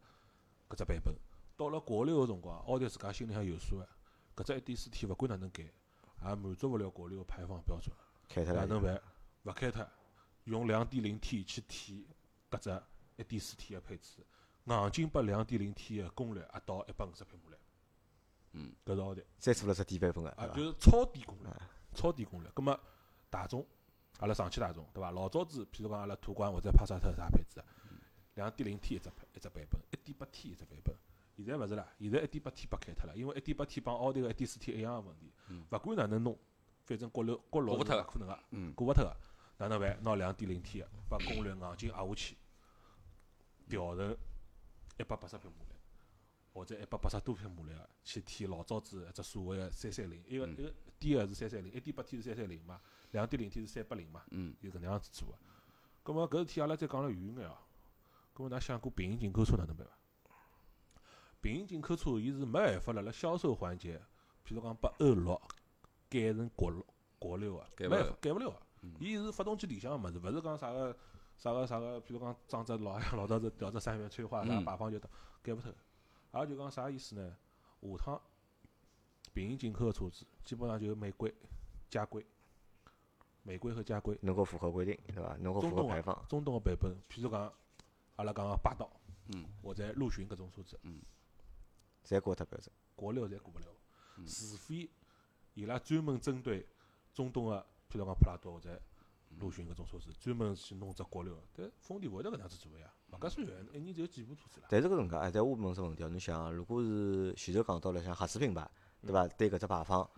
搿只版本。到了国六个辰光，奥迪自家心里向有数个，搿只一点四 T 勿管哪能改，也满足勿了国六个排放标准。
开脱了。
哪能办？勿开脱，用两点零 T 去替搿只一点四 T 个配置，硬劲把两点零 T 个功率压到一百五十匹马力。
嗯，
搿是奥迪
再做了只低版本个，
啊，就是超低功率，超低功率。葛末大众，阿拉上汽大众对伐？老早子，譬如讲阿拉途观或者帕萨特啥配置，两点零 T 一只配一只版本，一点八 T 一只版本。现在勿是啦，现在一点八 T 拨开脱了，因为一点八 T 帮奥迪个一点四 T 一样个问题，勿管哪能弄，反正国六国六是
过勿脱
个可能个。
嗯，
过勿脱个，哪能办？拿两点零 T 个，把功率硬劲压下去，调成一百八十匹马力，或者一百八十多匹马力个，去替老早子一只所谓个三三零，一个
嗯
一个低个是三三零，一点八 T 是三三零嘛，两点零 T 是三八零嘛，
嗯，
就搿能样子做个。葛末搿事体阿拉再讲了远眼哦。葛末㑚想过平行进口车哪能办伐？平行进口车伊是没办法辣辣销售环节，譬如讲把欧六改成国六国六个，
改勿了
没办法改勿了个。
嗯
伊是发动机里向个物事，勿是讲啥个啥个啥个，譬如讲装只老 老早子调只三元催化啥
嗯
排放就改勿脱。也就讲啥意思呢？下趟平行进口个车子基本上就是美规、加规、美规和加规。
能够符合规定，对伐？能够
中东啊
符合排放，
中东个版本，譬如讲阿拉讲个霸道。
嗯。
或者陆巡搿种车子，嗯。
侪过脱标准。
国六侪过勿了，
嗯。
除非伊拉专门针对中东个，譬如讲普拉多或者陆巡搿种车子，专门去弄只国六，但丰田勿会得搿能样子做个呀，勿介算远，一年只有几部车子啦。
但是搿能介，哎，但我问只问题哦，侬想，如果是前头讲到了像合资品牌，对伐？对搿只排放、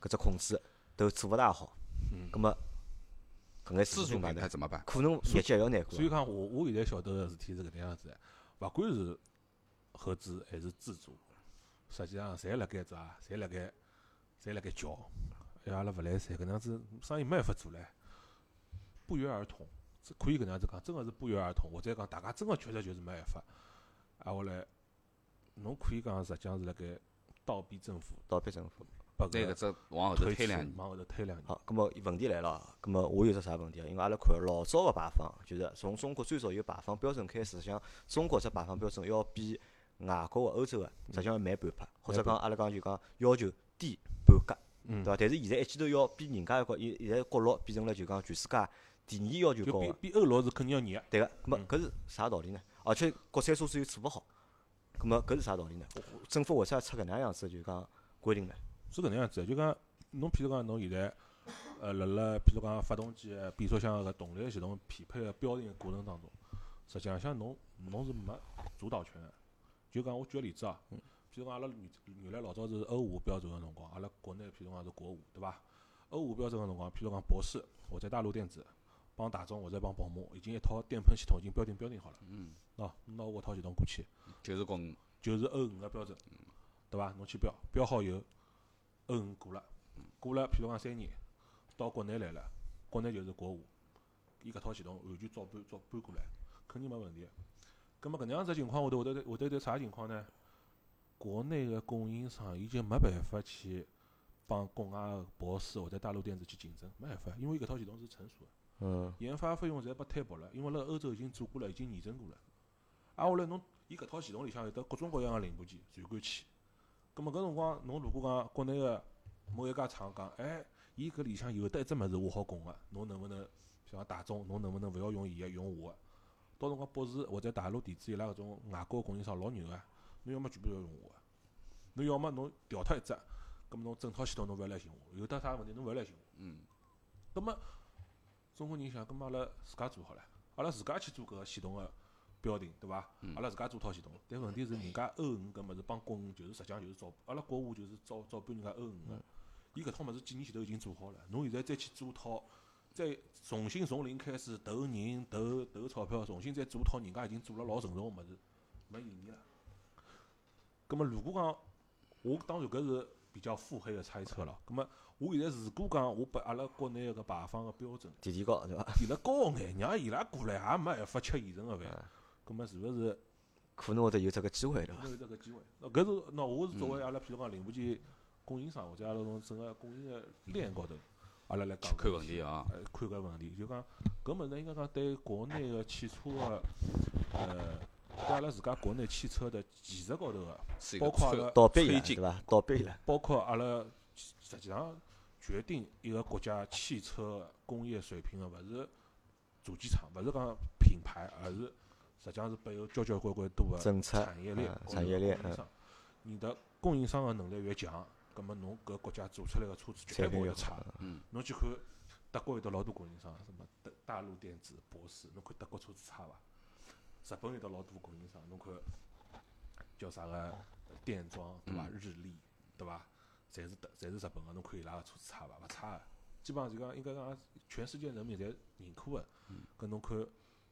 搿只控制都做勿大好，
嗯。
葛末搿眼自
自主品
主品牌呢，
怎么办？
可能业绩还要难过
所。以讲，我我现在晓得个事体是搿能样子的，勿管是合资还是自主，实际上侪辣盖啥，侪辣盖，侪辣盖叫，哎，阿拉勿来三，搿能样子生意没办法做唻，不约而同，这可以搿能样子讲，真个是不约而同，或者讲大家真个确实就是没办法，啊，后来侬可以讲实际上是辣盖倒逼政府，
倒逼政府，
拨
拿搿
个
只往后头
推
两年。
往后头推两年。
好，葛末问题来了啊，葛末我有只啥问题啊？因为阿拉看老早个排放，就是从中国最早有排放标准开始，实际上中国只排放标准要比外国个欧洲个实际上要慢半拍，或者讲阿拉讲就讲要求低半格，
嗯
对伐？但是现在一记头要比人家一个，现现在国六变成了就讲全世界第二要求高个，
比欧六是肯定要严个。
对个。葛末
嗯
搿是啥道理呢？而且国产车子又做勿好，葛末搿是啥道理呢？政府为啥出搿能样子就讲规定呢？
是搿能样子的，就讲侬譬如讲侬现在，呃，辣辣譬如讲发动机个变速箱搿动力系统匹配个标定个过程当中，实际浪向侬侬是没主导权个。就讲我举个例子啊，譬如讲阿拉原原来老早是欧五标准个辰光，阿拉国内譬如讲是国五，对伐？欧五标准个辰光，譬如讲博世，或者大陆电子帮大众或者帮宝马，已经一套电喷系统已经标定标定好了。
嗯，
喏，侬拿我套系统过去，
就是讲
就是欧五个标准，对伐？侬去标，标好以后，欧五过了，过了，譬如讲三年，到国内来了，国内就是国五，伊搿套系统完全照搬照搬过来，肯定没问题个。葛末搿能样子情况下头，会得会得得啥情况呢？国内个供应商伊就没办法去帮国外个博世或者大陆电子去竞争，没办法，因为伊搿套系统是成熟个。
嗯，
研发费用侪拨摊薄了，因为辣欧洲已经做过了，已经验证过了。挨下来侬伊搿套系统里向有得各种各样个零部件传感器，葛末搿辰光侬如果讲国内个某一家厂讲，哎，伊搿里向有得一只物事我好供个，侬能勿能，譬如讲大众，侬能勿能勿要用伊个，用我个？到辰光博士或者大陆电子伊拉搿种外国供应商老牛个，侬要么全部要用我个，侬要么侬调脱一只，葛末侬整套系统侬勿要来寻我，有得啥问题侬勿要来寻我。
嗯，
葛末中国人想，葛末阿拉自家做好了，阿拉自家去做搿个系统个标定，对伐？阿拉自家做套系统，但问题是人家欧五搿物事帮国五就是实际上就是照，阿拉国五就是照照搬人家欧五个，伊搿套物事几年前头已经做好了，侬现在再去做套，再重新从零开始投人投投钞票，重新再做套人家已经做了老成熟个物事，没意义了。葛末如果讲，我当然搿是比较腹黑个猜测了。葛末我现在如果讲我把阿拉国内个排放个标准
提提高对伐？
提了高眼，让伊拉过来也没办法吃现成个饭，葛末是勿是
可能会得有这个机会对伐？
没有这个机会？那搿是那我是作为阿拉譬如讲零部件供应商或者阿拉从整个供应个链高头，阿拉来讲
看问题啊。
呃，看搿问题，就讲搿物事应该讲对国内个汽车个，呃，对阿拉自家国内汽车的技术高头个，包括阿拉
倒闭
推进
了对伐？倒闭了，
包括阿拉实际上决定一个国家汽车工业水平个，勿是主机厂，勿是讲品牌，而是实际上是背后交交关关多个
政策
产业链
产业链。
你的供应商个能力越强，葛么侬搿国家做出来个车子绝对
产品越
不会差。
嗯，
侬去看德国有得老多供应商，什么德大陆电子、博士，侬看德国车子差伐？日本有得老多供应商，侬看叫啥个电装对伐？日立对伐？侪是德，侪是日本个，侬看伊拉个车子差伐？勿差个，基本上就讲应该讲全世界人民侪认可个。搿侬看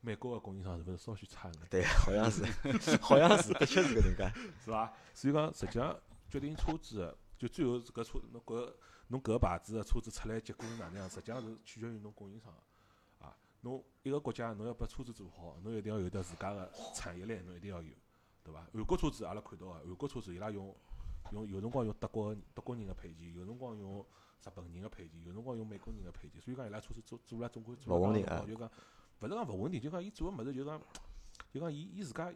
美国个供应商是勿是稍许差眼？
对，好像是，好像是，的确是搿能介。
是伐？所以讲，实际上决定车子的，就最后搿车侬搿侬搿个牌子个车子出来结果是哪能样，实际上是取决于侬供应商个。啊，侬一个国家侬要把车子做好，侬一定要有得自家个产业链，侬一定要有，对伐？韩国车子阿拉看到个，韩国车子伊拉用用有辰光用德国德国人个配件，有辰光用日本人个配件，有辰光用美国人个配件，所以讲伊拉车子做做了总归做
勿稳定啊
了就讲勿是讲勿稳定，就讲伊做个物事就讲就讲伊伊自家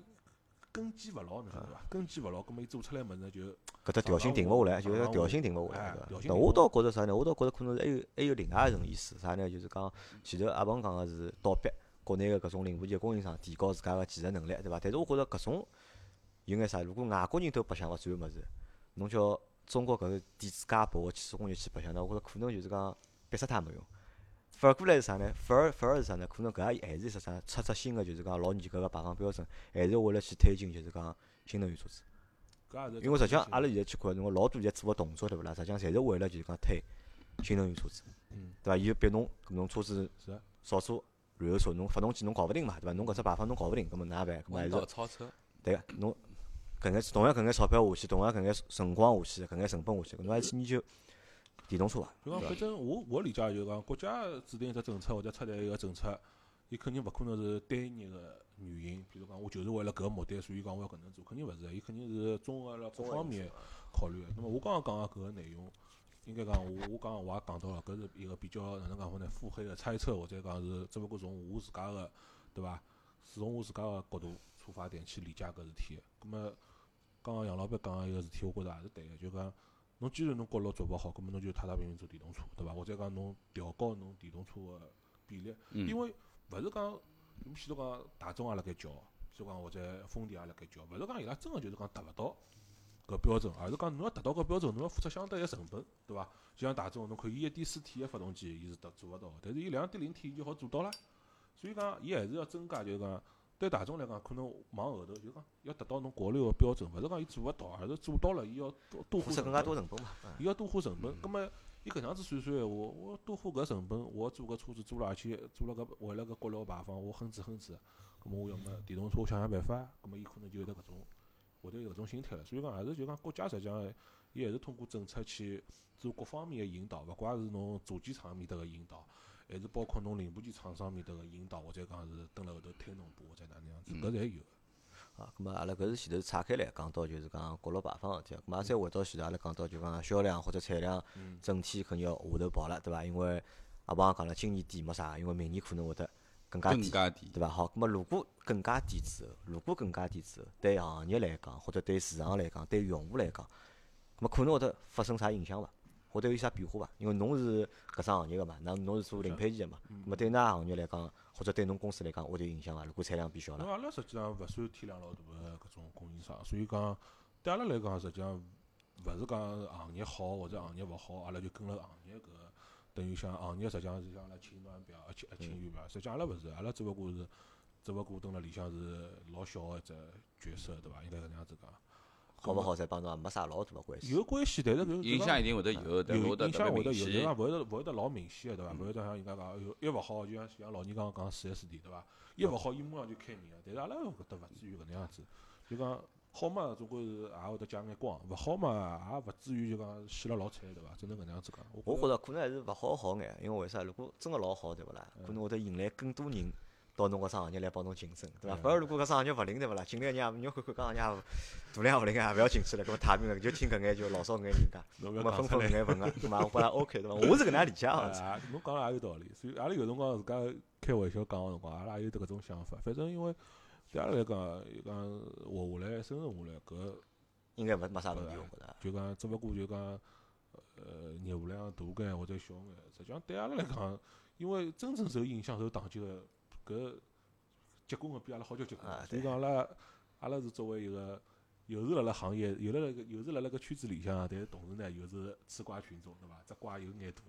根基勿牢，侬晓得伐？根基勿牢，葛末伊做出来物事就
搿只调性定勿下来，就是调性定勿下来，
哎
对伐
调？性定勿
但我倒觉着啥呢？我倒觉着可能是还有还有另外一层意思，啥呢？就是讲前头阿鹏讲个是倒逼国内个搿种零部件供应商提高自家个技术能力，对伐？但是我觉着搿种有眼啥？如果外国人都白相勿转物事，侬叫中国搿个底子介薄个汽车工业去白相，那我觉着可能就是讲逼死他没用。反过来是啥呢？反而反而是啥呢？可能搿也还是说啥出出新个，就是讲老严格个排放标准，还是为了去推进就是讲新能源车子。因为实际上，阿拉现在去看，侬老多现在做个动作，对勿啦？实际上，侪是为了就是讲推新能源车子，
嗯
对伐？伊就逼侬，搿侬车子少数燃油车，侬发动机侬搞勿定嘛，对伐？侬搿只排放侬搞勿定，搿么哪办？搿么还
弯
是
道超车，
对个，侬搿眼同样搿眼钞票下去，同样搿眼辰光下去，搿眼成本下去，搿侬还去研究电动车伐？
就讲，反正我我理解就是讲，国家制定一只政策或者出台一个政策，伊肯定勿可能是单一个原因。比如讲，我就是为了搿个目的，所以讲我要搿能做，肯定勿是的。伊肯定是综合了各方面考虑个。那么我刚刚讲个搿个内容，应该讲我我刚刚我也讲到了，搿是一个比较哪能讲法呢？腹黑个猜测，或者讲是只勿过从我自家个对伐？是从我自家个角度出发点去理解搿事体个。葛末刚刚杨老板讲个一个事体，我觉着也是对个，就讲侬既然侬觉着做勿好，葛末侬就太太平平坐电动车，对伐？或者讲侬调高侬电动车个比例，因为勿是讲，侬譬如讲大众也辣盖叫，譬如讲或者丰田也辣盖叫，勿是讲伊拉真个就是讲达勿到搿标准，而是讲侬要达到搿标准，侬要付出相对个成本，对伐？就像大众，侬看伊一点四 T 个发动机，伊是达做勿到，但是伊两点零 T 伊就好做到了。所以讲，伊还是要增加，就是讲对大众来讲，可能往后头就讲要达到侬国六个标准，勿是讲伊做勿到，而是做到了，伊要多多花
更加多成本嘛。嗯
伊要多花成本。葛末伊搿样子算算闲话，我多花搿成本，我做搿车子做了，而且做了搿为了搿国六排放，我哼哧哼哧，葛末我要么电动车我想想办法，葛末伊可能就有得搿种会得有搿种心态了。所以讲，还是就讲国家实际上，伊还是通过政策去做各方面个引导，勿怪是侬主机厂面搭个引导。还是包括侬零部件厂商面搭个引导，或者讲是蹲辣后头推侬部，或者哪能样子，搿侪有。
啊，咁么阿拉搿是前头岔开来讲到就是讲国六排放个事体，咁么再回到前头阿拉讲到就讲销量或者产量整体肯定要下头跑了，对伐？因为阿邦讲了，今年底没啥，因为明年可能会得更加低，
更加低。
对伐？好，咁么如果更加低之后，如果更加低之后，对行业来讲，或者对市场来讲，对用户来讲，咁么可能会得发生啥影响伐？会得有啥变化伐？因为侬是搿只行业个嘛，那侬是做零配件个嘛，咁么对㑚行业来讲，或者对侬公司来讲，会得有影响伐？如果产量变小了，
阿拉实际上勿算体量老大个搿种供应商，所以讲对阿拉来讲，实际上勿是讲行业好或者行业勿好，阿拉就跟了行业搿个，等于像行业实际上是像阿拉青暖表、一清一清雨表，实际上阿拉勿是，阿拉只勿过是只勿过蹲辣里向是老小个一只角色，对伐？应该搿能样子讲。
好勿好侪帮侬也没啥老大个关系。
有关系，但是搿
影响一定会得有，但
有影响会得有，但
特别明显。
讲勿会得勿会得老明显个，对伐？勿会得像人家讲，哎哟，一勿好就像像老人刚刚讲四 S 店，对伐？一勿好伊马上就开名个，但是阿拉搿搭勿至于搿能样子，就讲好嘛，总归是也会得加眼光；勿好嘛，也勿至于就讲死了老惨，对伐？只能搿能样子讲。
我觉
觉
着可能还是勿好好眼，因为为啥？如果真个老好，对勿啦？可能会得引来更多人到侬搿只行业来帮侬竞争，对伐？
嗯
反而如果搿只行业勿灵，对勿啦？进来人也，侬看看搿行业也大量勿灵啊，也勿要进去了，搿么太平了，就听搿眼就老少搿眼人家，
侬
分分搿眼份个，对伐？我觉着 OK 对伐？我是搿能样理解个。
啊，侬讲了也有道理，所以阿拉有辰光自家开玩笑讲个辰光，阿拉也有得搿种想法。反正因为对阿拉来讲，讲活下来、生存下来，搿
应该勿没啥问题，我觉着。
就讲只勿过就讲，呃，业务量大眼或者小眼，实际上对阿拉来讲，因为真正受影响、受打击个搿结棍个比阿拉好叫结棍
啊，
所以讲阿拉阿拉是作为一个。又是辣辣行业，又辣辣搿又是辣辣搿圈子里向，但是同时呢，又是吃瓜群众，对伐？只瓜有眼大，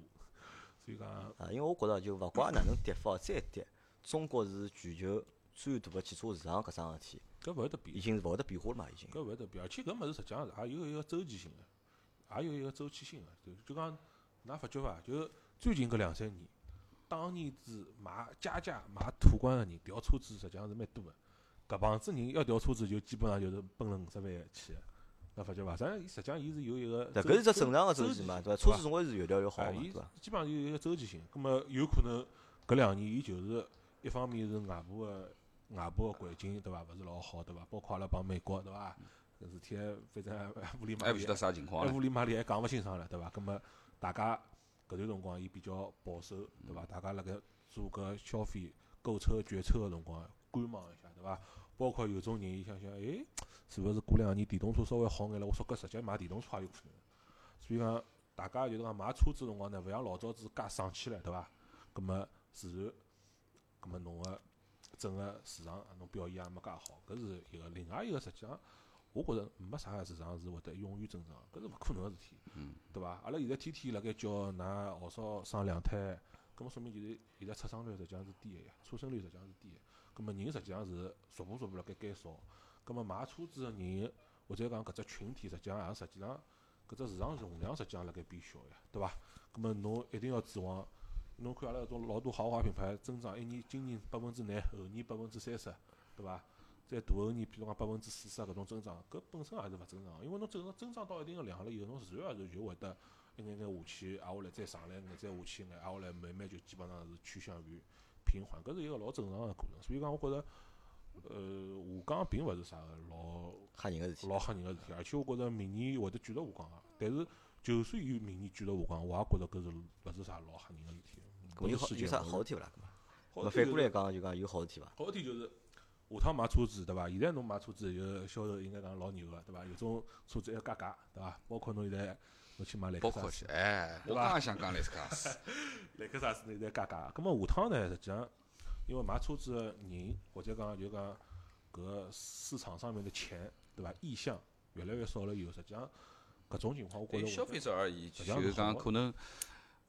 所以讲
啊，因为我觉着就勿怪哪能跌法再跌，中国是全球最大个汽车市场搿桩事体，
搿勿会得变
已。经是勿会得变化了嘛，已经。
搿勿会得变，而且搿物事实际上是也有一个周期性个，也有一个周期性个。就就讲，㑚发觉伐？就最近搿两三年，当年子买加价买途观个人调车子实际上是蛮多个。搿帮子人要调车子就基本上就是奔了五十万去个，㑚发觉伐？实际上伊实际上伊是有一个
对，搿是只正常个周
周
期嘛，
对
对伐？车子总归是越调越好
伊
对伐？
基本上有一个周期性。葛末有可能搿两年伊就是一方面是外部个外部个环境对伐，勿是老好对伐？包括阿拉帮美国对伐？搿事体反正乌里马里
还勿晓得啥情况？
屋里嘛里还讲勿清爽了，对伐？葛么大家搿段辰光伊比较保守，对伐？大家辣盖做搿消费、购车决策个辰光观望一下，对伐？包括有种人伊想想，哎，是勿是过两年电动车稍微好眼了？我说搿实际买电动车也有可能。所以讲，大家就是讲买车子辰光呢，勿像老早子介生气了，对伐？搿么自然，搿么侬个整个市场侬表现也没介好，搿是一个。另外一个实际上，我觉着没啥个市场是会得永远增长，搿是勿可能个事体，对伐？阿拉现在天天辣盖叫㑚号召生两胎，搿么说明就是现在出生率实际上是低个呀，出生率实际上是低个。搿么人实际上是逐步逐步辣盖减少，搿么买车子个人或者讲搿只群体实际上也实际上搿只市场容量实际上辣盖变小呀，对伐？搿么侬一定要指望，侬看阿拉搿种老多豪华品牌增长，一年今年百分之廿，后年百分之三十，对伐？再大后年，譬如讲百分之四十搿种增长，搿本身也是勿正常的，因为侬增长增长到一定个量了以后，侬自然而然就会得一眼眼下去，挨下来再上来一眼，再下去一眼，挨下来慢慢就基本上是趋向于平缓，搿是一个老正常个过程。所以讲，我觉着呃，下降并勿是啥个老
吓人个事体。
老吓人个事体，而且我觉着明年会得继续下降个。但是，就算有明年继续下降，我也觉着搿是勿是啥老吓人个事体。
有好有啥好事体勿啦？反过来讲就讲有好事体伐？
好事体就是下趟买车子对伐？现在侬买车子就销售应该讲老牛个对伐？有种车子还要加价对伐？包括侬现在侬去买雷克萨斯，
哎，我刚刚想讲雷克萨斯，
雷克萨斯呢现在加价。葛么下趟呢，实际上因为买车子个人或者讲就讲搿个市场上面的钱对伐？意向越来越少了以后，实际上搿种情况我觉
对
着
消费者而言，就是讲可能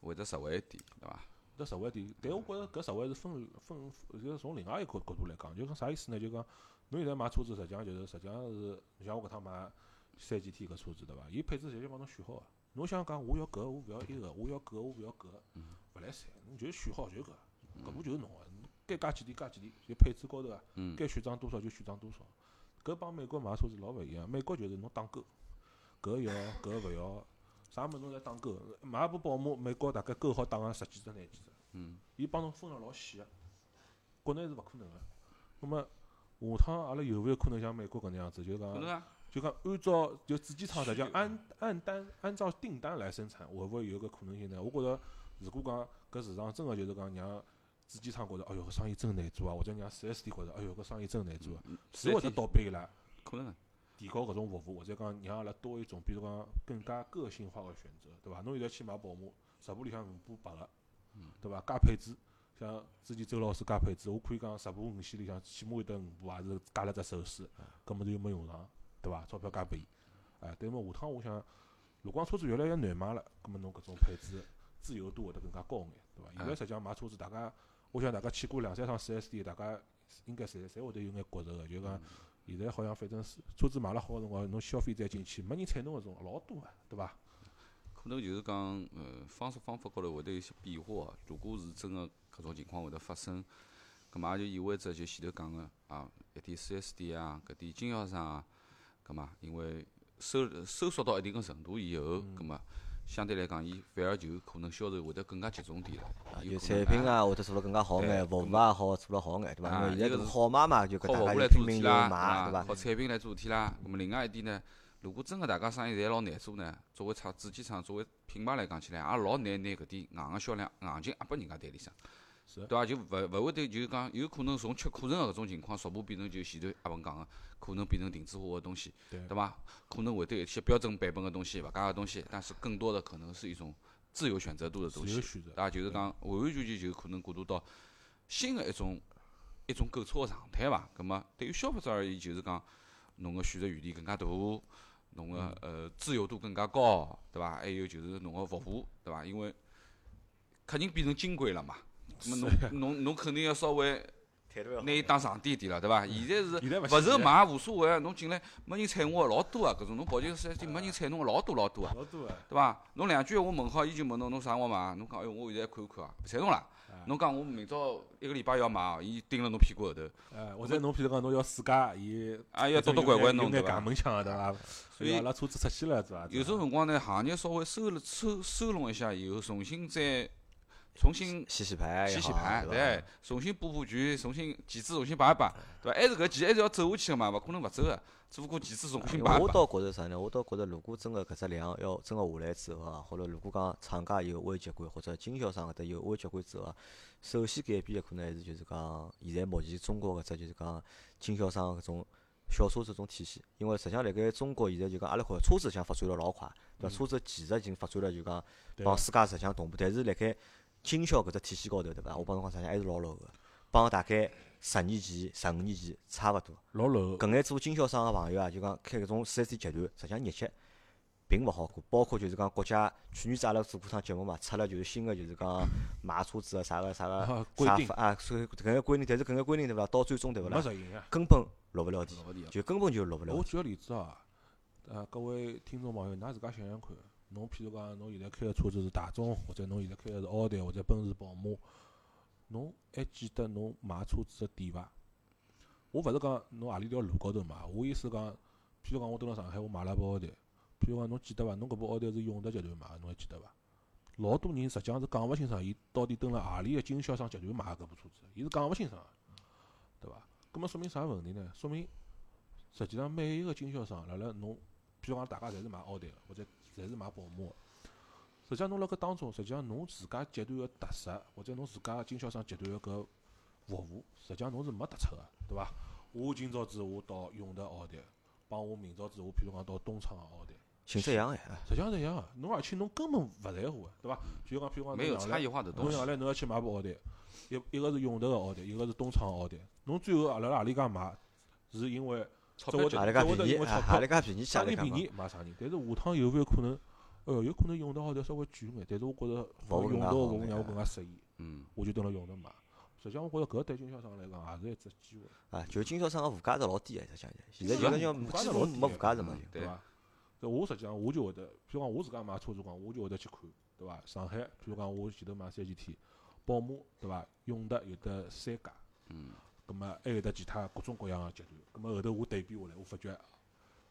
会得实惠一点，对伐？
搿实惠点，但我觉着搿实惠是分分，就是从另外一个角度来讲，就讲啥意思呢？就讲侬现在买车子，实际上就是实际上是像我搿趟买三 GT 搿车子对伐？伊配置侪就帮侬选好个。侬想讲我要搿，我勿要埃个，我要搿，我勿要搿，勿来三，侬就选好就搿，搿部就是侬个，该加几钿加几钿，就配置高头啊，该选装多少就选装多少。搿帮美国买车子老勿一样，美国就是侬打勾，搿要搿勿要，啥物事侬侪打勾。买部宝马，美国大概勾好打个十几只、廿几只。
嗯，
伊帮侬分了老细个，国内是勿可能个。那么下趟阿拉有勿有可能像美国搿能样子，就讲
啊，
就讲按照就主机厂实际上按按单按照订单来生产，会勿会有搿可能性呢？我觉着如果讲搿市场真个就是讲让主机厂觉着，哎哟搿生意真难做啊，或者让四 S 店觉着，哎哟搿生意真难做啊，是会得倒逼伊拉
可能啊，
提高搿种服务，或者讲让阿拉多一种，比如讲更加个性化个选择，对伐？侬现在去买宝马，十部里向五部白个，对伐？加配置，像之前周老师加配置，我可以讲十部五系里向起码有得五部也是加了只手势，搿么子又没用上，对伐？钞票加拨伊，哎，对么下趟我想，如果讲车子越来越难买了，搿么侬搿种配置自由度会得更加高眼，对伐？现在实际上买车子，大家，我想大家去过两三趟四 S 店，大家应该侪侪会得有眼觉着个，就讲。现在好像反正是车子买了好个辰光，侬消费再进去，没人睬侬搿种老多个，对伐？
可能就是讲，呃，方式方法高头会得有些变化。如果是真个搿种情况会得发生，葛末也就意味着就前头讲个啊，一点四 S 店啊，搿点经销商啊，葛末因为收收缩到一定个程度以后，葛末相对来讲，伊反而就可能销售会得更加集中点了。有
就
可能
产品啊，会得做了更加好眼，服务也好做了好眼，对伐？因为现在搿
是
好买嘛，就搿
靠服
大家就
务来做事体
拼命就
啦，
买，对伐？
靠产品来做事体啦。咁么另外一点呢，如果真个大家生意侪老难做呢，作为厂主机厂，作为品牌来讲起来，也老难拿搿点硬个销量硬劲压拨人家代理商，
是
对伐？就勿勿会得就是讲有可能从缺库存个搿种情况，逐步变成就前头阿文讲个，可能变成定制化个东西，
对
对伐？可能会得有一些标准版本个东西，勿加个东西，但是更多的可能是一种自由选择度的东西对。伐？就是讲完完全全就可能过渡到新个一种一种购车个常态伐。葛末对于消费者而言，就是讲侬个选择余地更加大，侬个呃自由度更加高，对伐？还有就是侬个服务，对伐？因为客人变成金贵了嘛，那
么
侬侬侬肯定要稍微拿伊当上帝点了，对伐？现在是
勿
勿
是
受买无所谓，侬进来没人睬我个老多啊，搿种侬跑进四 S 店没人睬侬个老多老多啊。
老多个，
对伐？侬两句闲话问好，伊就问侬侬啥辰光买？侬讲哎哟，我现在看看啊，勿睬侬啦。侬讲我明朝一个礼拜要买哦，伊盯辣侬屁股后头，
哎，或者侬譬如讲侬要试驾，伊
啊要多多拐拐侬对伐
门腔个对伐？
所以
阿拉车子出去了是伐？
有种辰光呢，行业稍微收了收收拢一下以后，重新再重新
洗洗牌，
洗洗牌，
对
重新布布局，重新旗帜重新摆一摆，对伐？还是搿旗还是要走下去个嘛，勿可能勿走个，只不过旗帜重新摆一摆。
倒觉着啥呢？我倒觉着，如果真个搿只量要真个下来之后啊，或者如果讲厂家有危机感，或者经销商搿搭有危机感之后啊，首先改变个可能还是就是讲，现在目前中国搿只就是讲经销商搿种小车子种体系，因为实际上辣盖中国现在就讲阿拉看车子像发展了老快，对伐？车子技术已经发展了就讲帮世界实际上同步，但是辣盖经销搿只体系高头，对伐？我帮侬讲实际上还是老落后个，帮大概十年前、十五年前差勿多。
老楼
搿眼做经销商个朋友啊，就讲开搿种四 S 店集团，实际上日脚并勿好过。包括就是讲国家去年子阿拉做过趟节目嘛，出了就是新个就是讲买车子个啥个啥个
啊规定
啊，所以搿眼规定，但是搿眼规定对勿啦？到最终对勿啦？
没实行啊。
根本落勿了地，就根本就落勿了地。
我举个例子啊，呃，各位听众朋友，㑚自家想想看，侬譬如讲，侬现在开个车子是大众，或者侬现在开个是奥迪或者奔驰、宝马，侬还记得侬买车子个点伐？我勿是讲侬何里条路高头买，我意思讲，譬如讲我蹲辣上海，我买了部奥迪，譬如讲侬记得伐？侬搿部奥迪是永德集团买个，侬还记得伐？老多人实际上是讲勿清爽，伊到底蹲辣何里个经销商集团买搿部车子，伊是讲勿清爽个，对伐？葛末说明啥问题呢？说明实际上每一个经销商辣辣侬，譬如讲大家侪是买奥迪个，或者侪是卖宝马个。实际上侬辣搿当中，实际上侬自家集团个特色，或者侬自家经销商集团个搿服务，实际上侬是没突出个，对伐？我今朝子我到永德奥迪，帮我明朝子我譬如讲到东昌奥迪，
形式一样哎。
实际上是一样个。侬而且侬根本勿在乎个，对伐？譬如讲，譬如讲，
没有差异化的东西。
侬上来侬要去买部奥迪，一一个是永德个奥迪，一个是东昌奥迪，侬最后阿拉辣何里家买，是因为
钞票
阿拉家便宜，阿拉家便宜，
啥人便宜买啥人。但是下趟有勿有可能？呃，有可能永德奥迪稍微贵眼，但是我觉着永德个服务让我更加适意，
嗯，
我就蹲辣永德买。实际上，我觉着搿对经销商来讲也是一只机会。
啊，就经销商个附加值老低个，实际上现在就讲
几
乎没附加值嘛，
对伐？搿我实际上我就会得，譬如讲我自家买车子光，我就会得去看，对伐？上海，譬如讲我前头买三 GT，，宝马，对伐？永德有得三家，
嗯，
葛末还有得其他各种各样个集团，葛末后头我对比下来，我发觉，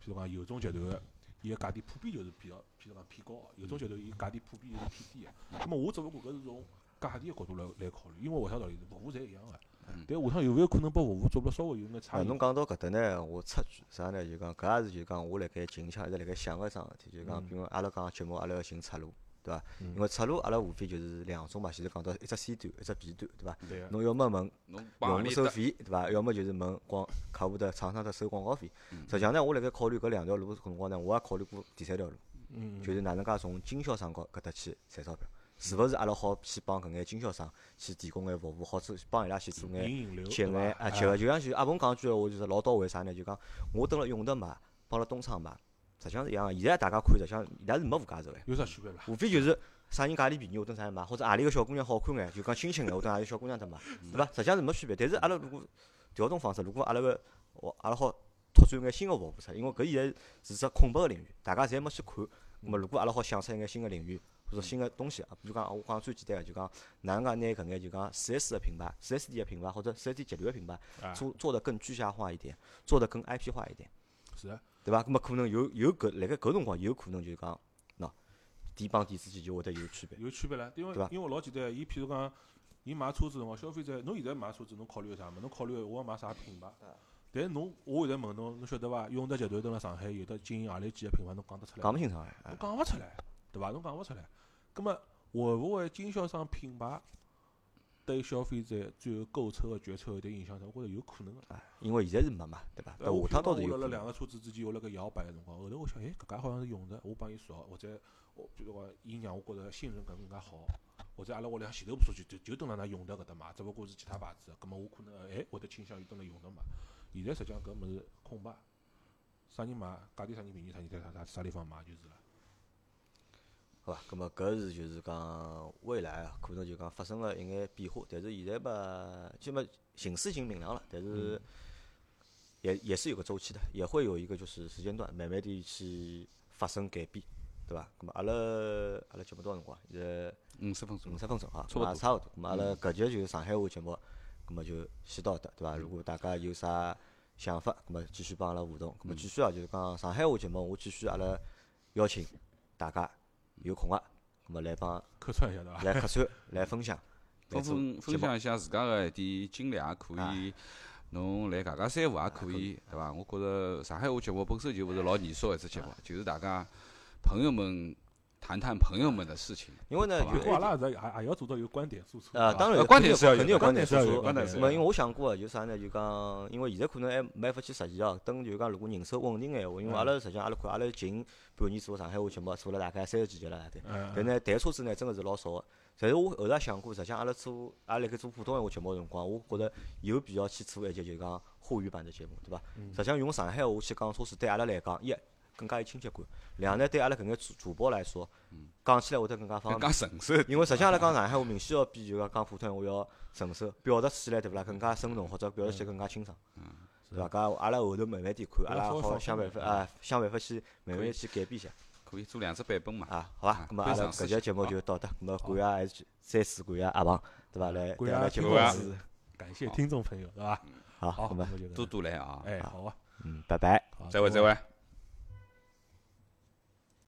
譬如讲有种集团个。伊个价钿普遍就是比较，譬如讲偏高，有种集团伊价钿普遍就是偏低个。咁么我只勿过搿是从价钿个角度来来考虑，因为为啥道理？服务侪一样个。但下趟有勿有可能把服务做了稍微有眼差异？
侬讲到搿搭呢，我插句啥呢？就讲搿也是就讲我辣盖近腔一直辣盖想个一桩事体，就讲比如阿拉讲节目，阿拉要寻出路。对伐？因为出路阿拉无非就是两种嘛，前头讲到一只 C 端，一只 B 端，对伐？侬要么问用户收费，对伐？要么就是问广客户的厂商在收广告费。实际上呢，我辣盖考虑搿两条路辰光呢，我也考虑过第三条路，就是哪能介从经销商高搿搭去赚钞票，是勿是阿拉好去帮搿眼经销商去提供眼服务，好做帮伊拉去做眼接眼啊接个，就像就阿鹏讲句闲话，就是老到位啥呢？就讲我蹲辣永德买，帮了东昌买。实际上是一样个，现在大家看，实际上伊拉是没附加值个。
有啥区别伐？
无非就是啥人价钿便宜，我等啥人买，或者何里个小姑娘好看眼，就讲亲亲眼，我等何里小姑娘搭买，对伐？实际上是没区别。但是阿拉如果调种方式，如果阿拉个，阿拉好拓展眼新个服务出来，因为搿现在是只空白个领域，大家侪没去看。那么，如果阿拉好想出一眼新个领域或者新个东西啊，比如讲我讲最简单个，就讲哪能介拿搿眼就讲四 S 个品牌、四 S 店个品牌或者四 S 店集团个品牌做做得更具象化一点，做得更 IP 化一点。
是啊。
对伐？那么可能有有搿辣盖搿辰光有可能就是讲，喏，店帮店之间就会得有区别。
有区别唻，因为因为老简单，伊譬如讲，伊买车子辰光，消费者侬现在买车子，侬考虑个啥物？侬考虑我要买啥品牌？但是侬，我现在问侬，侬晓得伐？永德集团蹲辣上海有得经营何里几个品牌？侬讲得出来？
讲勿清爽
侬讲勿出来，对伐？侬讲勿出来。咁么会勿会经销商品牌？对消费者最后购车个决策有点影响，我觉着有可能个。
因为现在是没嘛，对伐？下趟倒是有。
我辣辣两个车子之间我辣盖摇摆个辰光，后头我想，哎，搿家好像是永德，我帮伊熟，或者我比如讲，伊让我觉着信任感更加好，或者阿拉屋里向前头部车就就就蹲辣那永德搿搭买，只勿过是其他牌子，葛末我可能哎会得倾向于蹲辣永德买。现在实际上搿物事空白，啥人买价钿啥人便宜，啥人在啥啥啥地方买就是了。
好伐？咁么搿是就是讲未来啊，可能就讲发生了一眼变化，但是现在吧，起码形势已经明朗了，但是也也是有个周期的，也会有一个就是时间段，慢慢地去发生改变，对伐？咁么阿拉阿拉节目多少辰光？现在
五十分钟，
五十分钟啊，
差勿多。
差勿多。咁么阿拉搿节就是上海话节目，咁么就先到搭，对伐？如果大家有啥想法，咁么继续帮阿拉互动。咁么继续啊，就是讲上海话节目，我继续阿拉邀请大家。有空个，咁么来帮
客串一下对伐？
来客串，来分享，
分分分享一下自家个一点经历也可以，侬来搿家三胡也可以，对伐？我觉着上海话节目本身就勿是老严肃个一只节目，就是大家朋友们。谈谈朋友们的事情，
因为呢，
就阿拉是还还要做到有观点输出。
呃，当然，
观点是要
肯定有
观
点输出。
观点
是因为我想过个，就啥呢？就讲，因为现在可能还没法去实现哦。等就讲，如果人手稳定个闲话，因为阿拉实际上阿拉看，阿拉近半年做上海话节目，做了大概三十几集了，对。但呢，谈车子呢，真个是老少个。但是我后头也想过，实际上阿拉做，阿拉辣盖做普通闲话节目个辰光，我觉着有必要去做一节就讲沪语版的节目，对伐？实际上用上海话去讲车子，对阿拉来讲，一。更加有亲切感。两呢，对阿拉搿眼主主播来说，讲起来会得更加方便。
更加顺手。
因为实际上阿拉讲上海话，明显要比就讲讲普通话要顺手，表达起来对勿啦？更加生动，或者表达起来更加清爽。嗯。对伐？搿阿拉后头慢慢点看，阿拉好想办法啊，想办法去慢慢去改变一下。
可以做两只版本嘛？
啊，好伐？咁么阿拉搿节节目就到得。咁么感谢还是再次感谢阿鹏，对伐？来带来节目是
感谢听众朋友，对伐？
好，咁么
多多来啊！
哎，好啊。
嗯，拜拜。
再会，再会。